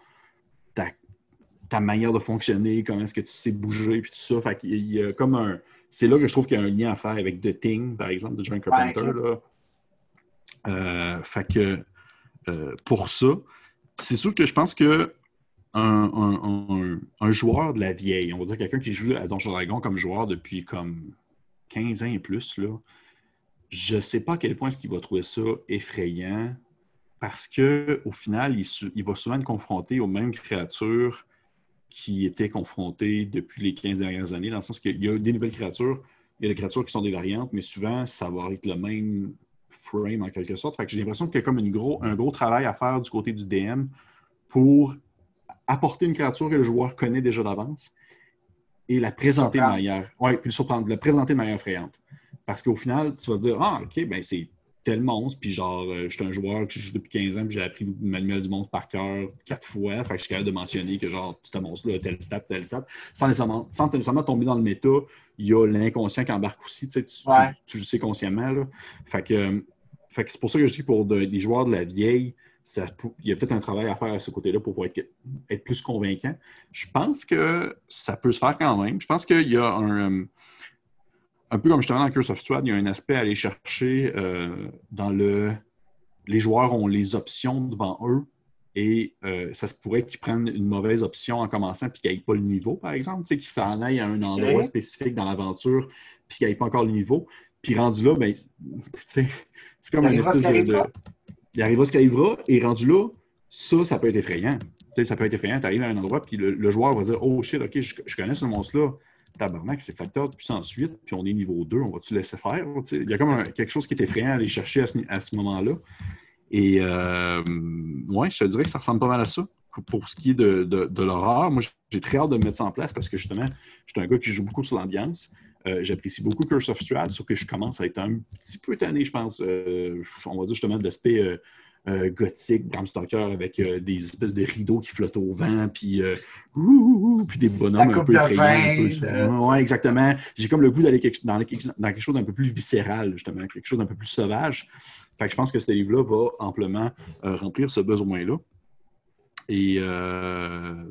ta, manière de fonctionner, comment est-ce que tu sais bouger, puis tout ça. Fait il y a comme un. C'est là que je trouve qu'il y a un lien à faire avec The Thing, par exemple, de John Carpenter. Euh, fait que euh, pour ça, c'est sûr que je pense que un, un, joueur de la vieille, on va dire quelqu'un qui joue à Donjon Dragon comme joueur depuis comme 15 ans et plus, là, je ne sais pas à quel point est-ce qu'il va trouver ça effrayant parce qu'au final, il, va souvent être confronté aux mêmes créatures qui étaient confrontées depuis les 15 dernières années, dans le sens qu'il y a des nouvelles créatures, il y a des créatures qui sont des variantes, mais souvent, ça va être le même frame en quelque sorte. Fait que j'ai l'impression qu'il y a comme gros, un gros travail à faire du côté du DM pour apporter une créature que le joueur connaît déjà d'avance et la présenter de manière. Puis le surprendre, la présenter de manière effrayante. Parce qu'au final, tu vas dire Ah, OK, ben c'est tel monstre, puis genre, euh, je suis un joueur qui joue depuis 15 ans, puis j'ai appris le manuel du monstre par cœur quatre fois. Fait que je suis capable de mentionner que genre, un monstre-là, tel stat, tel stat, sans nécessairement, sans nécessairement tomber dans le méta. Il y a l'inconscient qui embarque aussi, tu, sais, tu, le sais consciemment. Là. Fait que, fait que c'est pour ça que je dis pour des joueurs de la vieille, ça, il y a peut-être un travail à faire à ce côté-là pour pouvoir être, être, plus convaincant. Je pense que ça peut se faire quand même. Je pense qu'il y a un. Euh, un peu comme justement dans Curse of Strahd, il y a un aspect à aller chercher euh, dans le. Les joueurs ont les options devant eux et euh, ça se pourrait qu'ils prennent une mauvaise option en commençant puis qu'ils n'aillent pas le niveau, par exemple, qu'ils s'en aillent à un endroit spécifique dans l'aventure puis qu'ils n'aillent pas encore le niveau. Puis rendu là, ben, c'est comme un espèce de, Il arrivera ce qu'il arrivera et rendu là, ça, ça peut être effrayant. ça peut être effrayant. Tu arrives à un endroit puis le, joueur va dire Oh shit, ok, je connais ce monstre-là tabarnak, c'est facteur de puissance 8, puis on est niveau 2, on va-tu laisser faire? Il y a comme quelque chose qui est effrayant à aller chercher à ce, moment-là. Et euh, ouais, je te dirais que ça ressemble pas mal à ça. Pour ce qui est de, l'horreur, moi, j'ai très hâte de mettre ça en place parce que justement, je suis un gars qui joue beaucoup sur l'ambiance. Euh, j'apprécie beaucoup Curse of Strahd, sauf que je commence à être un petit peu tanné, je pense. Euh, on va dire justement de l'aspect euh, gothique, Bram Stoker, avec euh, des espèces de rideaux qui flottent au vent, puis, euh, puis des bonhommes un peu effrayants. Oui, exactement. J'ai comme le goût d'aller dans, quelque chose d'un peu plus viscéral, justement, quelque chose d'un peu plus sauvage. Fait que je pense que ce livre-là va amplement remplir ce besoin-là. Et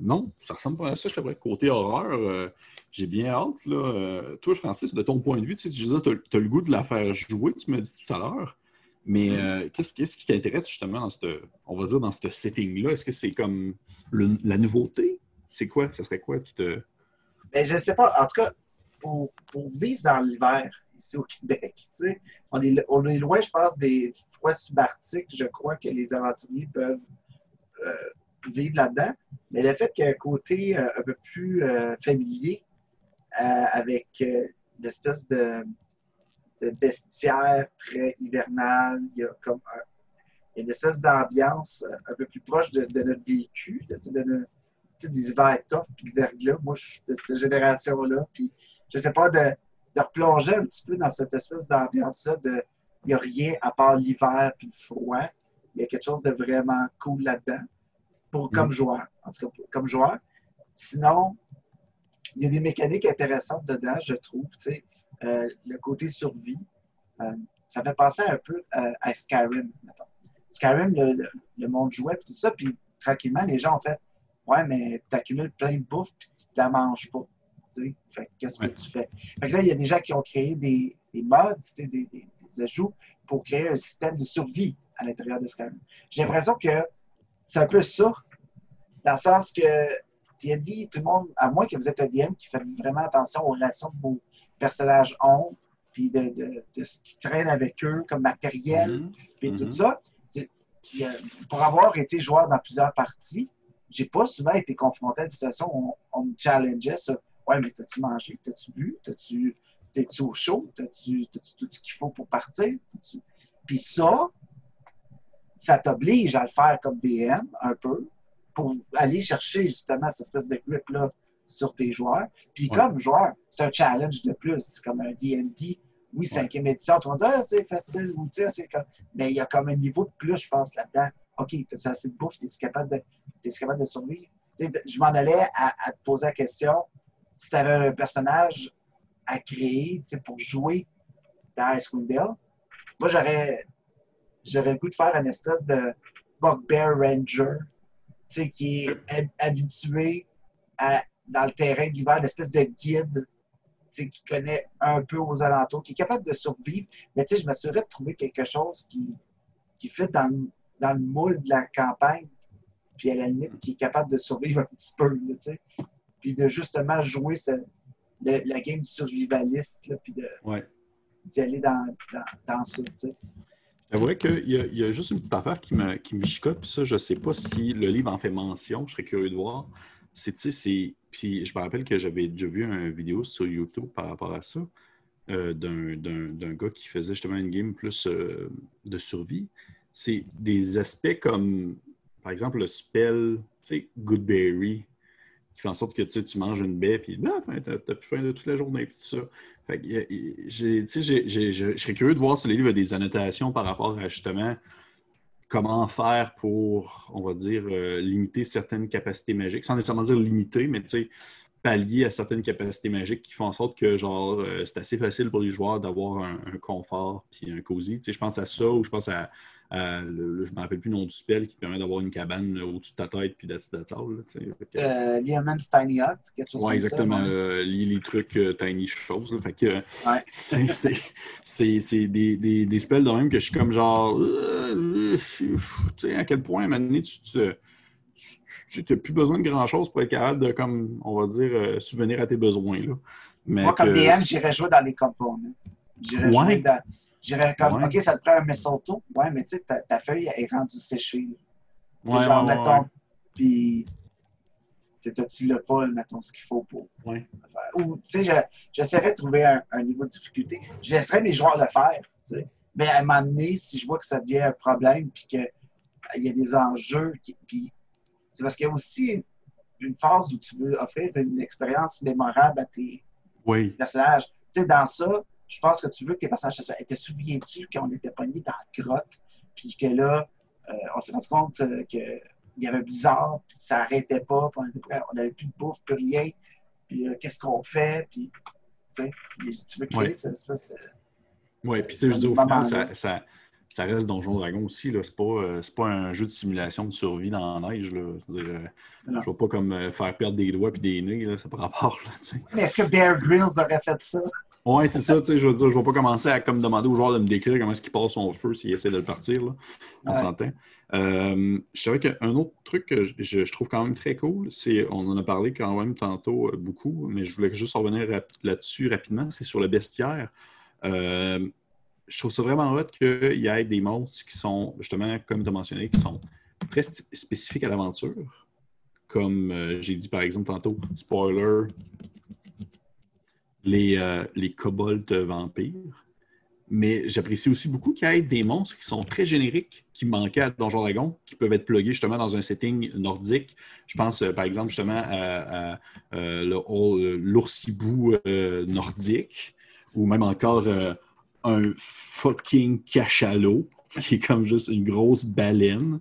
non, ça ressemble pas à ça, je t'avouerais. Côté horreur, j'ai bien hâte. Là. toi, Francis, de ton point de vue, tu, sais, tu as le goût de la faire jouer, tu me dis tout à l'heure. Mais mm. euh, qu'est-ce, qui t'intéresse justement dans ce, on va dire, dans ce setting-là? Est-ce que c'est comme la nouveauté? C'est quoi? Ce serait quoi qui te. Ben, je ne sais pas. En tout cas, pour, vivre dans l'hiver ici au Québec, on, est, on est loin, je pense, des froids subarctiques. Je crois que les aventuriers peuvent euh, vivre là-dedans. Mais le fait qu'il y ait un côté euh, un peu plus familier, avec l'espèce de, bestiaire très hivernal, il y a comme une espèce d'ambiance un peu plus proche de, notre vécu, de, des hivers tough, puis le verglas. Moi, je suis de cette génération-là, puis je sais pas, de, de replonger un petit peu dans cette espèce d'ambiance-là de il n'y a rien à part l'hiver puis le froid. Il y a quelque chose de vraiment cool là-dedans. Pour, comme mm. joueur. En tout cas, comme joueur. Sinon, il y a des mécaniques intéressantes dedans, je trouve. Euh, le côté survie. Euh, ça fait penser un peu euh, à Skyrim, mettons. Skyrim, le, monde jouait, puis tout ça, puis tranquillement, les gens ont fait Ouais, mais tu accumules plein de bouffe, puis tu ne la manges pas. Fait qu'est-ce que tu fais? Fait que là, il y a des gens qui ont créé des, des mods, des, des, ajouts pour créer un système de survie à l'intérieur de Skyrim. J'ai l'impression que c'est un peu ça, dans le sens que D&D, tout le monde, à moins que vous êtes un DM qui fait vraiment attention aux relations que vos personnages ont, puis de, ce qui traîne avec eux comme matériel, mm-hmm. puis tout mm-hmm. ça. pour avoir été joueur dans plusieurs parties, j'ai pas souvent été confronté à une situation où on, me challengeait sur Ouais, mais t'as-tu mangé? T'as-tu bu? T'as-tu T'es-tu au chaud? T'as-tu tout ce qu'il faut pour partir? Puis ça, ça t'oblige à le faire comme DM un peu pour aller chercher justement cette espèce de grip-là sur tes joueurs. Puis comme joueur, c'est un challenge de plus. C'est comme un D&D. Oui, cinquième édition, tu vas dire, ah, c'est facile, ou tu sais, comme... mais il y a comme un niveau de plus, je pense, là-dedans. OK, as-tu assez de bouffe? Es-tu capable de, es capable de survivre? je m'en allais à, à, te poser la question, si tu avais un personnage à créer pour jouer dans Icewind Dale. Moi, j'aurais, j'aurais le goût de faire une espèce de Bugbear Ranger qui est habitué à, dans le terrain d'hiver, une espèce de guide qui connaît un peu aux alentours, qui est capable de survivre. Mais je m'assurerais de trouver quelque chose qui, qui fait dans, dans le moule de la campagne, puis à la limite, qui est capable de survivre un petit peu. puis de justement jouer cette, la game du survivaliste, puis d'y aller dans, dans, ça. vrai qu'il y, y, a juste une petite affaire qui me, qui me chicote, puis ça, je ne sais pas si le livre en fait mention, je serais curieux de voir. C'est, c'est. Puis je me rappelle que j'avais déjà vu une vidéo sur YouTube par rapport à ça, euh, d'un, gars qui faisait justement une game plus euh, de survie. C'est des aspects comme, par exemple, le spell, tu sais, Goodberry, qui fait en sorte que tu manges une baie, puis ah, tu n'as plus faim de toute la journée, puis tout ça. Fait que, je serais curieux de voir si le livre a des annotations par rapport à justement comment faire pour, on va dire, euh, limiter certaines capacités magiques, sans nécessairement dire limiter, mais tu sais, pallier à certaines capacités magiques qui font en sorte que, genre, euh, c'est assez facile pour les joueurs d'avoir un, confort puis un cosy. Tu sais, je pense à ça ou je pense à, je ne me rappelle plus le nom du spell qui permet d'avoir une cabane au-dessus de ta tête puis d'être de euh, Liaman's Tiny Hut, quelque chose ouais, exactement. Euh, les, trucs euh, tiny choses. Fait que, ouais. c'est des, des, des, spells de même que je suis comme genre. Euh, tu sais, à quel point, maintenant, tu, tu n'as plus besoin de grand-chose pour être capable de, comme, on va dire, subvenir à tes besoins. Là. Mais Moi, comme DM, j'irais jouer dans les components. J'irais jouer dans J'irais comme, OK, ça te prend un mistletoe. Ouais, mais tu sais, ta, feuille est rendue séchée. Ouais, genre, mettons, puis tu l'as pas, mettons, ce qu'il faut pour ouais. Ou, tu sais, j'essaierais de trouver un, niveau de difficulté. Je laisserais mes joueurs le faire, tu sais. Mais à un moment donné, si je vois que ça devient un problème, puis qu'il y a des enjeux, puis c'est parce qu'il y a aussi une phase où tu veux offrir une expérience mémorable à tes personnages. Tu sais, dans ça, je pense que tu veux que tes personnages se Te souviens-tu qu'on était pognés dans la grotte, puis que là, euh, on s'est rendu compte euh, qu'il y avait bizarre, puis ça n'arrêtait pas, puis on n'avait plus de bouffe, plus rien, puis euh, qu'est-ce qu'on fait, puis tu veux créer cette espèce de. Oui, puis tu sais, je dis au final, ça, ça, ça, reste Donjon Dragon aussi. Ce n'est pas, pas un jeu de simulation de survie dans la neige. Là. je ne vois pas comme faire perdre des doigts et des nez, là, ça par rapport. Là, Mais est-ce que Bear Grylls aurait fait ça? Oui, c'est ça, tu sais, je veux dire, je ne vais pas commencer à comme demander aux joueurs de me décrire comment est-ce qu'il passe son feu s'il essaie de le partir, là. On s'entend. Euh, je savais qu'un autre truc que je, trouve quand même très cool, c'est, on en a parlé quand même tantôt euh, beaucoup, mais je voulais juste revenir là-dessus rapidement, c'est sur le bestiaire. Euh, je trouve ça vraiment hot qu'il y ait des monstres qui sont, justement, comme tu as mentionné, qui sont très spécifiques à l'aventure. Comme euh, j'ai dit par exemple tantôt, spoiler, les, euh, les vampires. Mais j'apprécie aussi beaucoup qu'il y ait des monstres qui sont très génériques, qui manquaient à Donjon Dragon, qui peuvent être plugués justement dans un setting nordique. Je pense par exemple justement à, l'oursibou nordique, ou même encore un fucking cachalot, qui est comme juste une grosse baleine,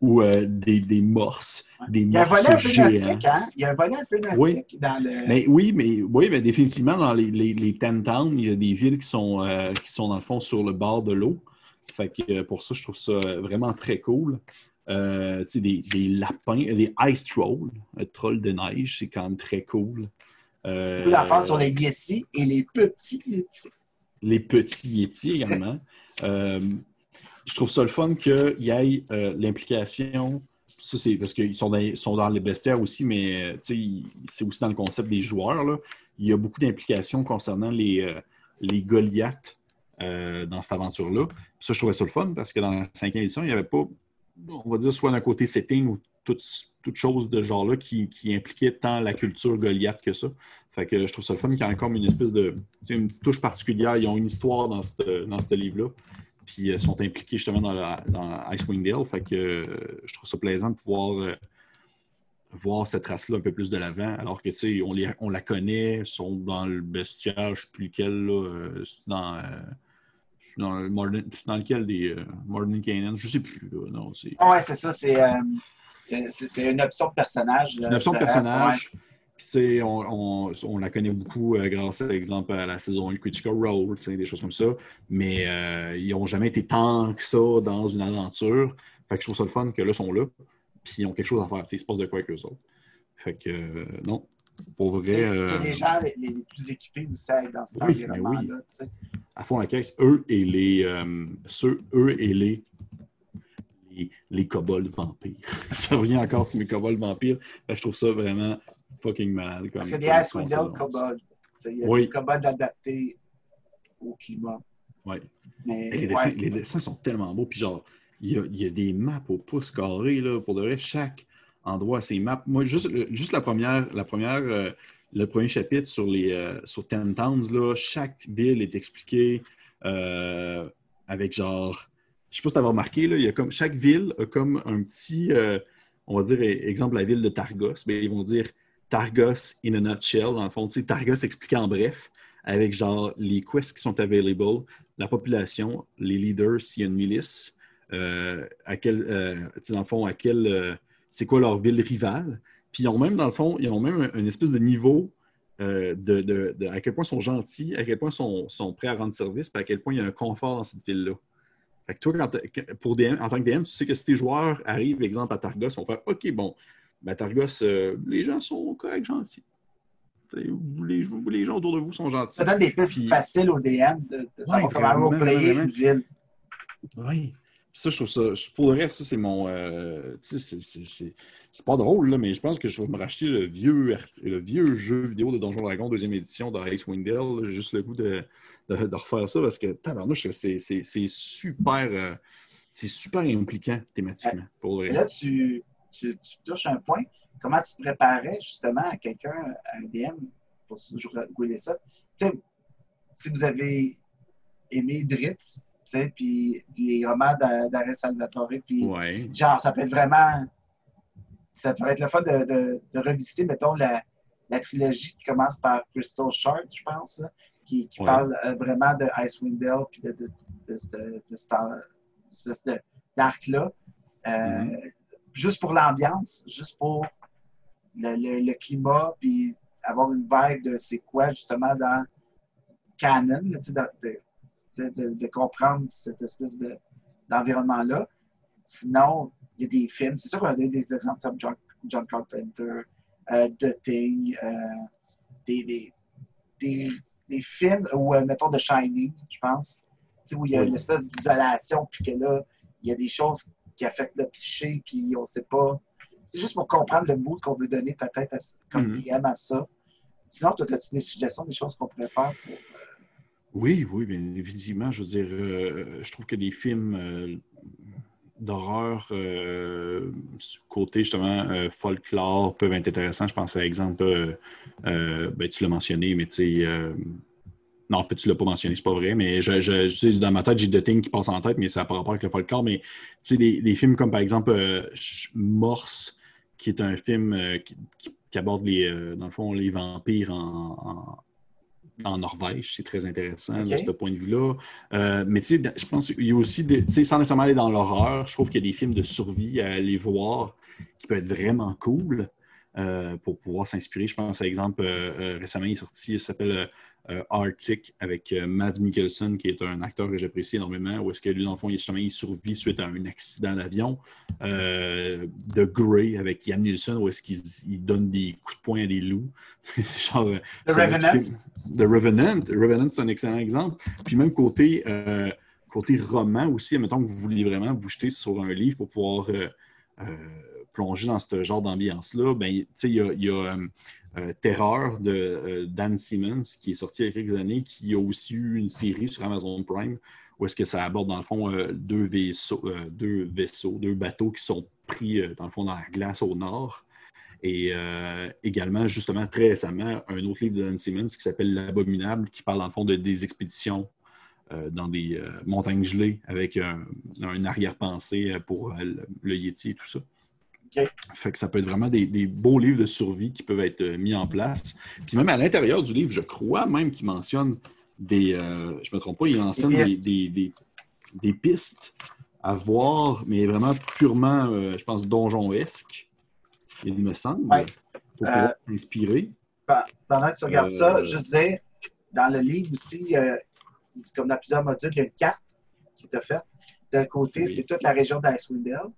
ou euh, des, des morses, des morses Il y a un volet peu nautique, hein? Il y a un volet un peu nautique dans le... Mais, oui, mais, oui, mais définitivement, dans les, les, les Ten Towns, il y a des villes qui sont, euh, qui sont dans le fond sur le bord de l'eau. Fait que euh, pour ça, je trouve ça vraiment très cool. Euh, des, des, lapins, des ice trolls, un troll de neige, c'est quand même très cool. Euh, sur les Yeti et les petits Yeti les petits Yeti également. Euh, je trouve ça le fun qu'il y ait euh, l'implication. Ça, c'est parce qu'ils sont dans, les bestiaires aussi, mais c'est aussi dans le concept des joueurs. Il y a beaucoup d'implications concernant les, euh, les Goliaths dans cette aventure-là. Ça, je trouvais ça le fun parce que dans la cinquième édition, il n'y avait pas, on va dire, soit d'un côté setting ou toute, chose de genre-là qui, impliquait tant la culture Goliath que ça. Fait que je trouve ça le fun qu'il y ait comme une espèce de. une petite touche particulière. Ils ont une histoire dans ce dans livre-là. Puis ils sont impliqués justement dans, la, dans Icewind Dale. Fait que euh, je trouve ça plaisant de pouvoir euh, voir cette race-là un peu plus de l'avant. Alors que tu sais, on, on la connaît, ils sont dans le bestiaire, je ne sais plus lequel, là. Euh, c'est dans. dans, le dans lequel des Modern Canaan, je ne sais plus. Là. Non, c'est... Ouais, c'est ça. C'est, c'est, une option de personnage. Une option de personnage. Puis, on, on, la connaît beaucoup euh, grâce, par exemple, à la saison 1 Critical Role, des choses comme ça. Mais euh, ils n'ont jamais été tant que ça dans une aventure. Fait que je trouve ça le fun que là, ils sont là. Puis ils ont quelque chose à faire. Il se passe de quoi avec eux autres. Fait que, euh, non. Pour vrai. C'est les gens les, plus équipés aussi dans cet oui, environnement-là. Oui. À fond la caisse, eux et les. ceux, eux et les les, les kobolds vampires. je reviens encore sur mes kobolds vampires. je trouve ça vraiment fucking malade. Parce que des. Il y a des kobolds adaptés au climat. Oui. les, dessins, sont tellement beaux. Puis genre, il y, a, il y a, des maps au pouce carré, là, pour de vrai, chaque endroit, ces maps. Moi, juste, juste la première, la première euh, le premier chapitre sur les euh, sur Ten Towns, là, chaque ville est expliquée euh, avec genre. Je sais pas si tu as remarqué, là, il y a comme, chaque ville a comme un petit, on va dire, exemple, la ville de Targos, mais ils vont dire Targos in a nutshell, dans le fond. Targos expliqué en bref, avec genre les quests qui sont available, la population, les leaders, s'il y a une milice, euh, à quel, euh, dans le fond, à quel, euh, c'est quoi leur ville rivale. Puis ils ont même, dans le fond, ils ont même une espèce de niveau de, de, à quel point ils sont gentils, à quel point ils sont, sont, prêts à rendre service, puis à quel point il y a un confort dans cette ville-là. Fait que toi, pour DM, en tant que DM, tu sais que si tes joueurs arrivent, exemple, à Targos, vont faire OK, bon, ben, Targos, euh, les gens sont corrects, gentils. Les, les, gens autour de vous sont gentils. Ça donne des pistes faciles au DM de, de savoir comment replayer une ville. Oui. Ça, je trouve ça. Pour le reste, ça, c'est mon. Euh, c'est pas drôle, là, mais je pense que je vais me racheter le vieux, le vieux jeu vidéo de Donjon Dragon, deuxième édition de Race Windale. J'ai juste le goût de, de, refaire ça parce que, tabarnouche, c'est super. Euh, c'est super impliquant thématiquement. Pour le... Là, tu, tu, touches un point. Comment tu te préparais justement à quelqu'un, à un DM, pour jouer ça? si vous avez aimé Dritz, puis les romans d'Arrêt Salvatore, puis genre, ça peut être vraiment. Ça peut être le fun de, de, revisiter, mettons, la, la, trilogie qui commence par Crystal Shard, je pense, qui, qui parle euh, vraiment de Icewind Dale, puis de, de, de, cette espèce d'arc-là. Euh, mm-hmm juste pour l'ambiance, juste pour le, climat, puis avoir une vibe de c'est quoi justement dans Canon, de, comprendre cette espèce d'environnement-là. Sinon, il y a des films, c'est sûr qu'on a des, des exemples comme John, John Carpenter, euh, The Thing, euh, des, des, films, ou euh, mettons The Shining, je pense, où il y a une espèce d'isolation, puis que là, il y a des choses qui affecte le psyché, puis on ne sait pas. C'est juste pour comprendre le mood qu'on veut donner peut-être comme DM mm-hmm. à ça. Sinon, toi, as-tu des suggestions, des choses qu'on pourrait faire pour. Euh, oui, oui, bien évidemment. Je veux dire, euh, je trouve que des films, euh, d'horreur euh, côté justement folklore peuvent être intéressants. Je pense à exemple, ben, tu l'as mentionné, mais tu sais. Non, en fait, tu ne l'as pas mentionné, c'est pas vrai, mais je, je, dans ma tête, j'ai deux things qui passent en tête, mais ça n'a pas rapport avec le folklore. Mais tu sais, des, films comme par exemple Morse, qui est un film qui, aborde les, dans le fond, les vampires en en Norvège. C'est très intéressant de ce point de vue-là. Euh, mais tu sais, je pense qu'il y a aussi, tu sais, sans nécessairement aller dans l'horreur, je trouve qu'il y a des films de survie à aller voir qui peuvent être vraiment cool euh, pour pouvoir s'inspirer. Je pense, par exemple, euh, récemment, il est sorti, il s'appelle euh, Arctic avec euh, Mads Mikkelsen, qui est un acteur que j'apprécie énormément, où est-ce que lui, dans le fond, il, justement, il survit suite à un accident d'avion. Euh, The Grey avec Ian Nielsen, où est-ce qu'il donne des coups de poing à des loups. Genre, The Revenant. The Revenant. Revenant, c'est un excellent exemple. Puis même côté, côté roman aussi, admettons que vous vouliez vraiment vous jeter sur un livre pour pouvoir plonger dans ce genre d'ambiance-là, ben, il y a, y a euh, Terreur de euh, Dan Simmons, qui est sorti il y a quelques années, qui a aussi eu une série sur Amazon Prime, où est-ce que ça aborde, dans le fond, euh, deux, vaisseaux, deux vaisseaux, deux bateaux qui sont pris, dans le fond, dans la glace au nord. Et également, justement, très récemment, un autre livre de Dan Simmons qui s'appelle L'Abominable, qui parle, dans le fond, de, des expéditions dans des montagnes gelées avec un, arrière-pensée pour le Yeti et tout ça. Fait que ça peut être vraiment des, beaux livres de survie qui peuvent être euh, mis en place. Puis même à l'intérieur du livre, je crois même qu'il mentionne des. Euh, je me trompe pas, il mentionne des, pistes à voir, mais vraiment purement, euh, je pense, donjon-esque, il me semble, pour pouvoir s'inspirer. Pendant que tu regardes ça, je dire, dans le livre aussi, comme dans plusieurs modules, il y a une carte qui est faite. D'un côté, c'est toute la région d'Icewind Dale.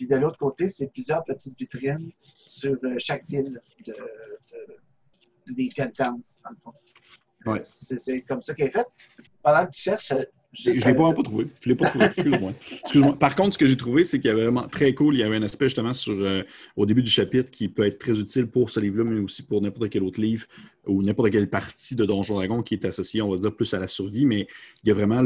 Puis de l'autre côté, c'est plusieurs petites vitrines sur euh, chaque ville de, des Towns, dans le fond. Ouais. C'est comme ça qu'elle est faite. Pendant que tu cherches, je ne l'ai pas, pas, trouvé. Je l'ai pas trouvé. Excuse-moi. Excuse Par contre, ce que j'ai trouvé, c'est qu'il y avait vraiment très cool. Il y avait un aspect justement sur, euh, au début du chapitre qui peut être très utile pour ce livre-là, mais aussi pour n'importe quel autre livre ou n'importe quelle partie de Donjon Dragon qui est associée, on va dire, plus à la survie. Mais il y a vraiment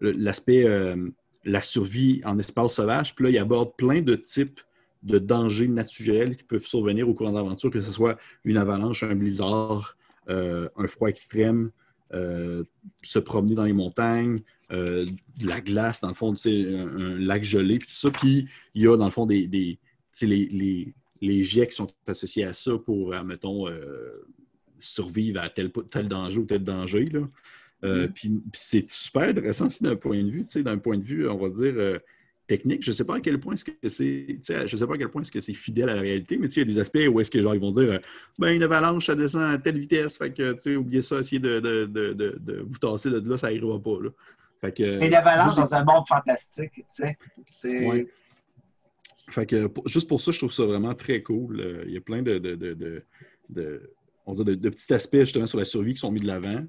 l'aspect euh, la survie en espace sauvage. Puis là, il aborde plein de types de dangers naturels qui peuvent survenir au cours d'aventure, que ce soit une avalanche, un blizzard, euh, un froid extrême, euh, se promener dans les montagnes, euh, de la glace, dans le fond, un, lac gelé, puis tout ça. Puis il y a, dans le fond, des, les, les, jets qui sont associés à ça pour, mettons, survivre à tel, tel danger ou tel danger. Euh, mm. Puis, c'est super intéressant aussi d'un point de vue, d'un point de vue, on va dire, euh, technique. Je ne sais pas à quel point est-ce que c'est. Je sais pas à quel point est-ce que c'est fidèle à la réalité, mais il y a des aspects où est-ce que genre ils vont dire euh, ben une avalanche, ça descend à telle vitesse, fait que tu sais, oubliez ça, essayez de, de, de, de, vous tasser de là, ça n'arrivera pas. Là. Fait que, une avalanche dans un monde fantastique, tu sais. C'est. Fait que juste pour ça, je trouve ça vraiment très cool. Il y a plein de, de, on dit de, petits aspects justement sur la survie qui sont mis de l'avant.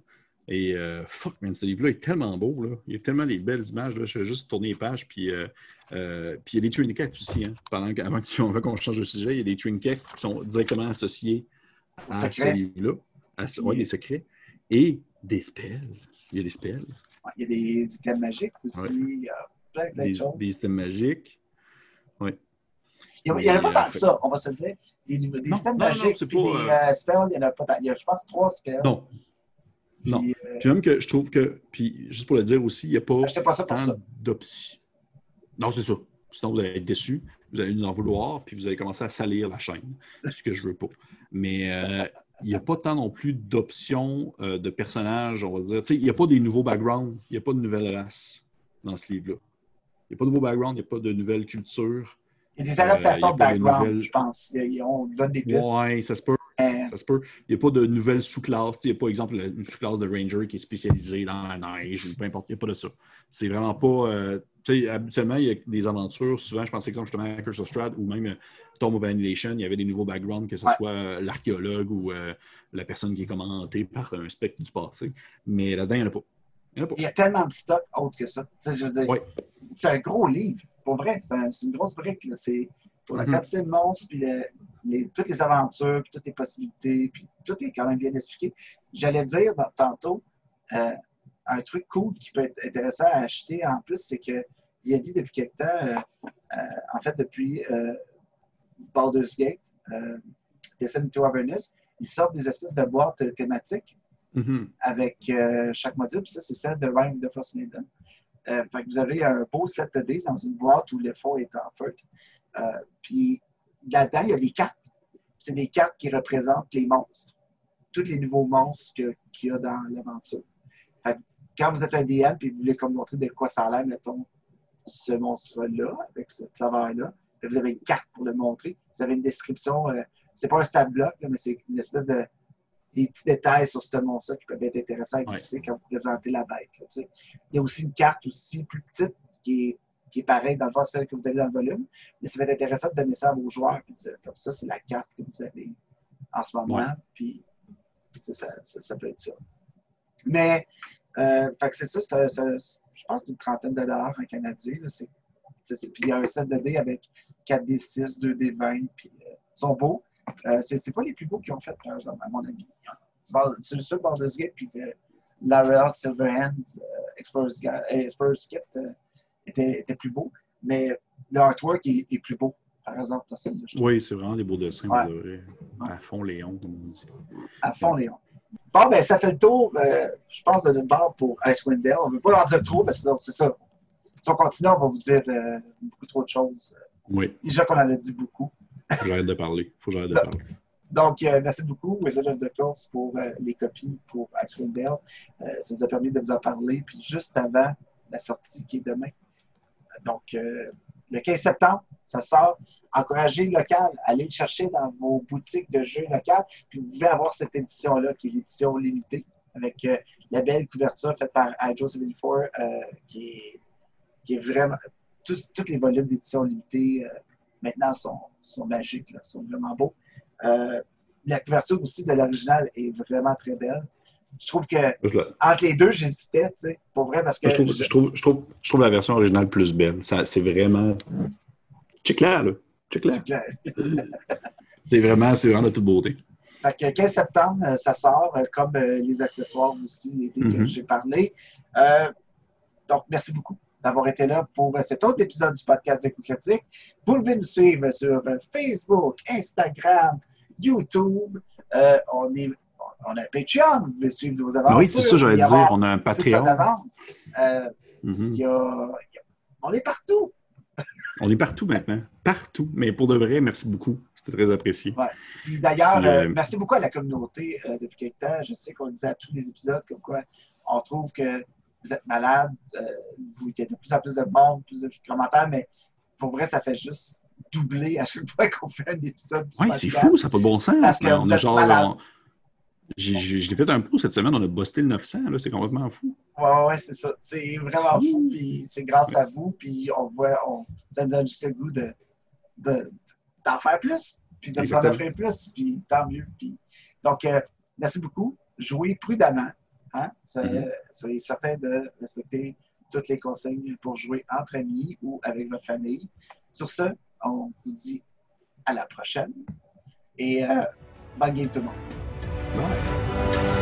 Et euh, fuck, man, ce livre-là est tellement beau. Là. Il y a tellement des belles images. Là. Je vais juste tourner les pages. Puis, euh, euh, puis il y a des trinkets aussi. Hein, pendant, avant qu'on change de sujet, il y a des trinkets qui sont directement associés à ce livre-là. Oui, des secrets. Et des spells. Il y a des spells. il y a des items magiques aussi. Il y a plein, plein des, de choses. Des items magiques. Oui. Il n'y en a pas tant que ça, on va se dire. Des, des non, items non, magiques et des spells, il y en a pas tant. Il y a, je pense, trois spells. Non, non. Euh, puis même que je trouve que, puis juste pour le dire aussi, il n'y a pas, tant d'options. Non, c'est ça. Sinon, vous allez être déçu, vous allez nous en vouloir, puis vous allez commencer à salir la chaîne, ce que je veux pas. Mais euh, il n'y a pas tant non plus d'options euh, de personnages, on va dire. il n'y a pas des nouveaux backgrounds, il n'y a pas de nouvelles races dans ce livre-là. Il n'y a pas de nouveaux backgrounds, il n'y a pas de nouvelles cultures. Il y a des adaptations de background, je pense. On donne des pistes. Oui, ça se peut. Ça se peut. Il n'y a pas de nouvelles sous-classes. Il n'y a pas, exemple, une sous-classe de Ranger qui est spécialisée dans la neige ou peu importe. Il n'y a pas de ça. C'est vraiment pas. Euh, tu sais, habituellement, il y a des aventures. Souvent, je pense exemple justement à Curse of Strahd ou même euh, Tomb of Annihilation, il y avait des nouveaux backgrounds, que ce soit euh, l'archéologue ou la personne qui est commentée par un spectre du passé. Mais là-dedans, il n'y en a pas. Il y, a tellement de stock autre que ça. Je veux dire, C'est un gros livre. Pour vrai, c'est une grosse brique. C'est pour la quantité de monstres, puis toutes les aventures, puis toutes les possibilités, puis tout est quand même bien expliqué. J'allais dire tantôt, euh, un truc cool qui peut être intéressant à acheter en plus, c'est qu'il il a dit depuis quelque temps, en fait, depuis Baldur's Gate, Descent to Avernus, ils sortent des espèces de boîtes thématiques Mhm. avec euh, chaque module. Puis ça, c'est celle de Rhyme de Frost Maiden. Euh, fait que vous avez un beau set de dés dans une boîte où le fond est en feutre. Euh, puis là-dedans, il y a des cartes. C'est des cartes qui représentent les monstres. Tous les nouveaux monstres qu'il y a dans l'aventure. Quand vous êtes un DM et vous voulez comme montrer de quoi ça a l'air, mettons, ce monstre-là, avec cette saveur-là, ben, vous avez une carte pour le montrer. Vous avez une description. euh, c'est pas un stat block, là, mais c'est une espèce de des petits détails sur ce monstre qui peuvent être intéressants à glisser quand vous présentez la bête. là. Il y a aussi une carte aussi plus petite qui est, qui est pareille dans le fond, celle que vous avez dans le volume, mais ça va être intéressant de donner ça à vos joueurs et de dire comme ça, c'est la carte que vous avez en ce moment, Ouais. puis ça, ça, ça peut être ça. Mais, euh, fait que c'est ça, c'est un- c'est un- je pense une trentaine de dollars en canadien. là, Puis il y a un set de dés avec 4D6, 2D20, puis euh, ils sont beaux. Euh, c'est pas les plus beaux qu'ils ont fait, par exemple, à mon avis. C'est le seul Baldur's Gate, puis de Lara Silverhands, euh, Explorer's, Était, était plus beau, mais le artwork est, est plus beau, par exemple, dans celle-là. Oui, c'est vraiment des beaux dessins. Ouais. pour de vrai. À fond, Léon, comme on dit. À fond, Léon. Bon, ben, ça fait le tour, euh, je pense, de notre barre pour Icewind Dale. On ne veut pas en dire trop, mais sinon, c'est ça. Si on continue, on va vous dire euh, beaucoup trop de choses. Oui, Déjà qu'on en a dit beaucoup. faut que j'arrête de parler. Faut que j'arrête de parler. Donc, euh, merci beaucoup, Wizard of the Coast, pour les copies pour Icewind Dale. Ça nous a permis de vous en parler. Puis juste avant la sortie qui est demain. Donc, euh, le 15 septembre, ça sort. Encouragez le local. Allez le chercher dans vos boutiques de jeux locales. Puis vous pouvez avoir cette édition-là, qui est l'édition limitée, avec euh, la belle couverture faite par Hydro 74, euh, qui, est, qui est vraiment. Tous, les volumes d'édition limitée maintenant sont, sont magiques, sont vraiment beaux. La couverture aussi de l'original est vraiment très belle. Je trouve que Je, entre les deux, j'hésitais, tu sais, pour vrai, parce que je trouve, je- trouve, je, trouve, je trouve la version originale plus belle. C'est vraiment. Check là, là. Check là. c'est clair. C'est vraiment, c'est vraiment de toute beauté. Fait que 15 septembre, euh, ça sort, euh, comme euh, les accessoires aussi, les que Mhm. j'ai parlé. Euh, donc, merci beaucoup d'avoir été là pour cet autre épisode du podcast de Coup Critique. Vous pouvez nous suivre sur Facebook, Instagram, YouTube. Euh, on, est, on a un Patreon, vous pouvez suivre nos aventures. oui, c'est ça, j'allais dire. On a un Patreon. Euh, Mhm. y a- il y a- on est partout. On est partout maintenant. Partout. Mais pour de vrai, merci beaucoup. C'était très apprécié. Puis d'ailleurs, euh, euh, merci beaucoup à la communauté euh, depuis quelque temps. Je sais qu'on le disait à tous les épisodes comme quoi on trouve que vous êtes malade, vous, il y a de plus en plus de monde, plus de commentaires, mais pour vrai, ça fait juste doubler à chaque fois qu'on fait un épisode Oui, c'est fou, ça n'a pas de bon sens. Parce que Mais vous on êtes genre. malade. on- Je l'ai fait un peu cette semaine, on a busté le 900, là, c'est complètement fou. Ouais, ouais, c'est ça. C'est vraiment fou, puis c'est grâce à vous, puis on voit, on, ça donne juste le goût de, de- d'en faire plus, puis de vous en offrir plus, puis tant mieux. Puis... Donc, euh, merci beaucoup. Jouez prudemment. Hein? Ça- Mhm. Soyez certains de respecter toutes les consignes pour jouer entre amis ou avec votre famille. Sur ce, on vous dit à la prochaine et euh, bonne game tout le monde. Bye.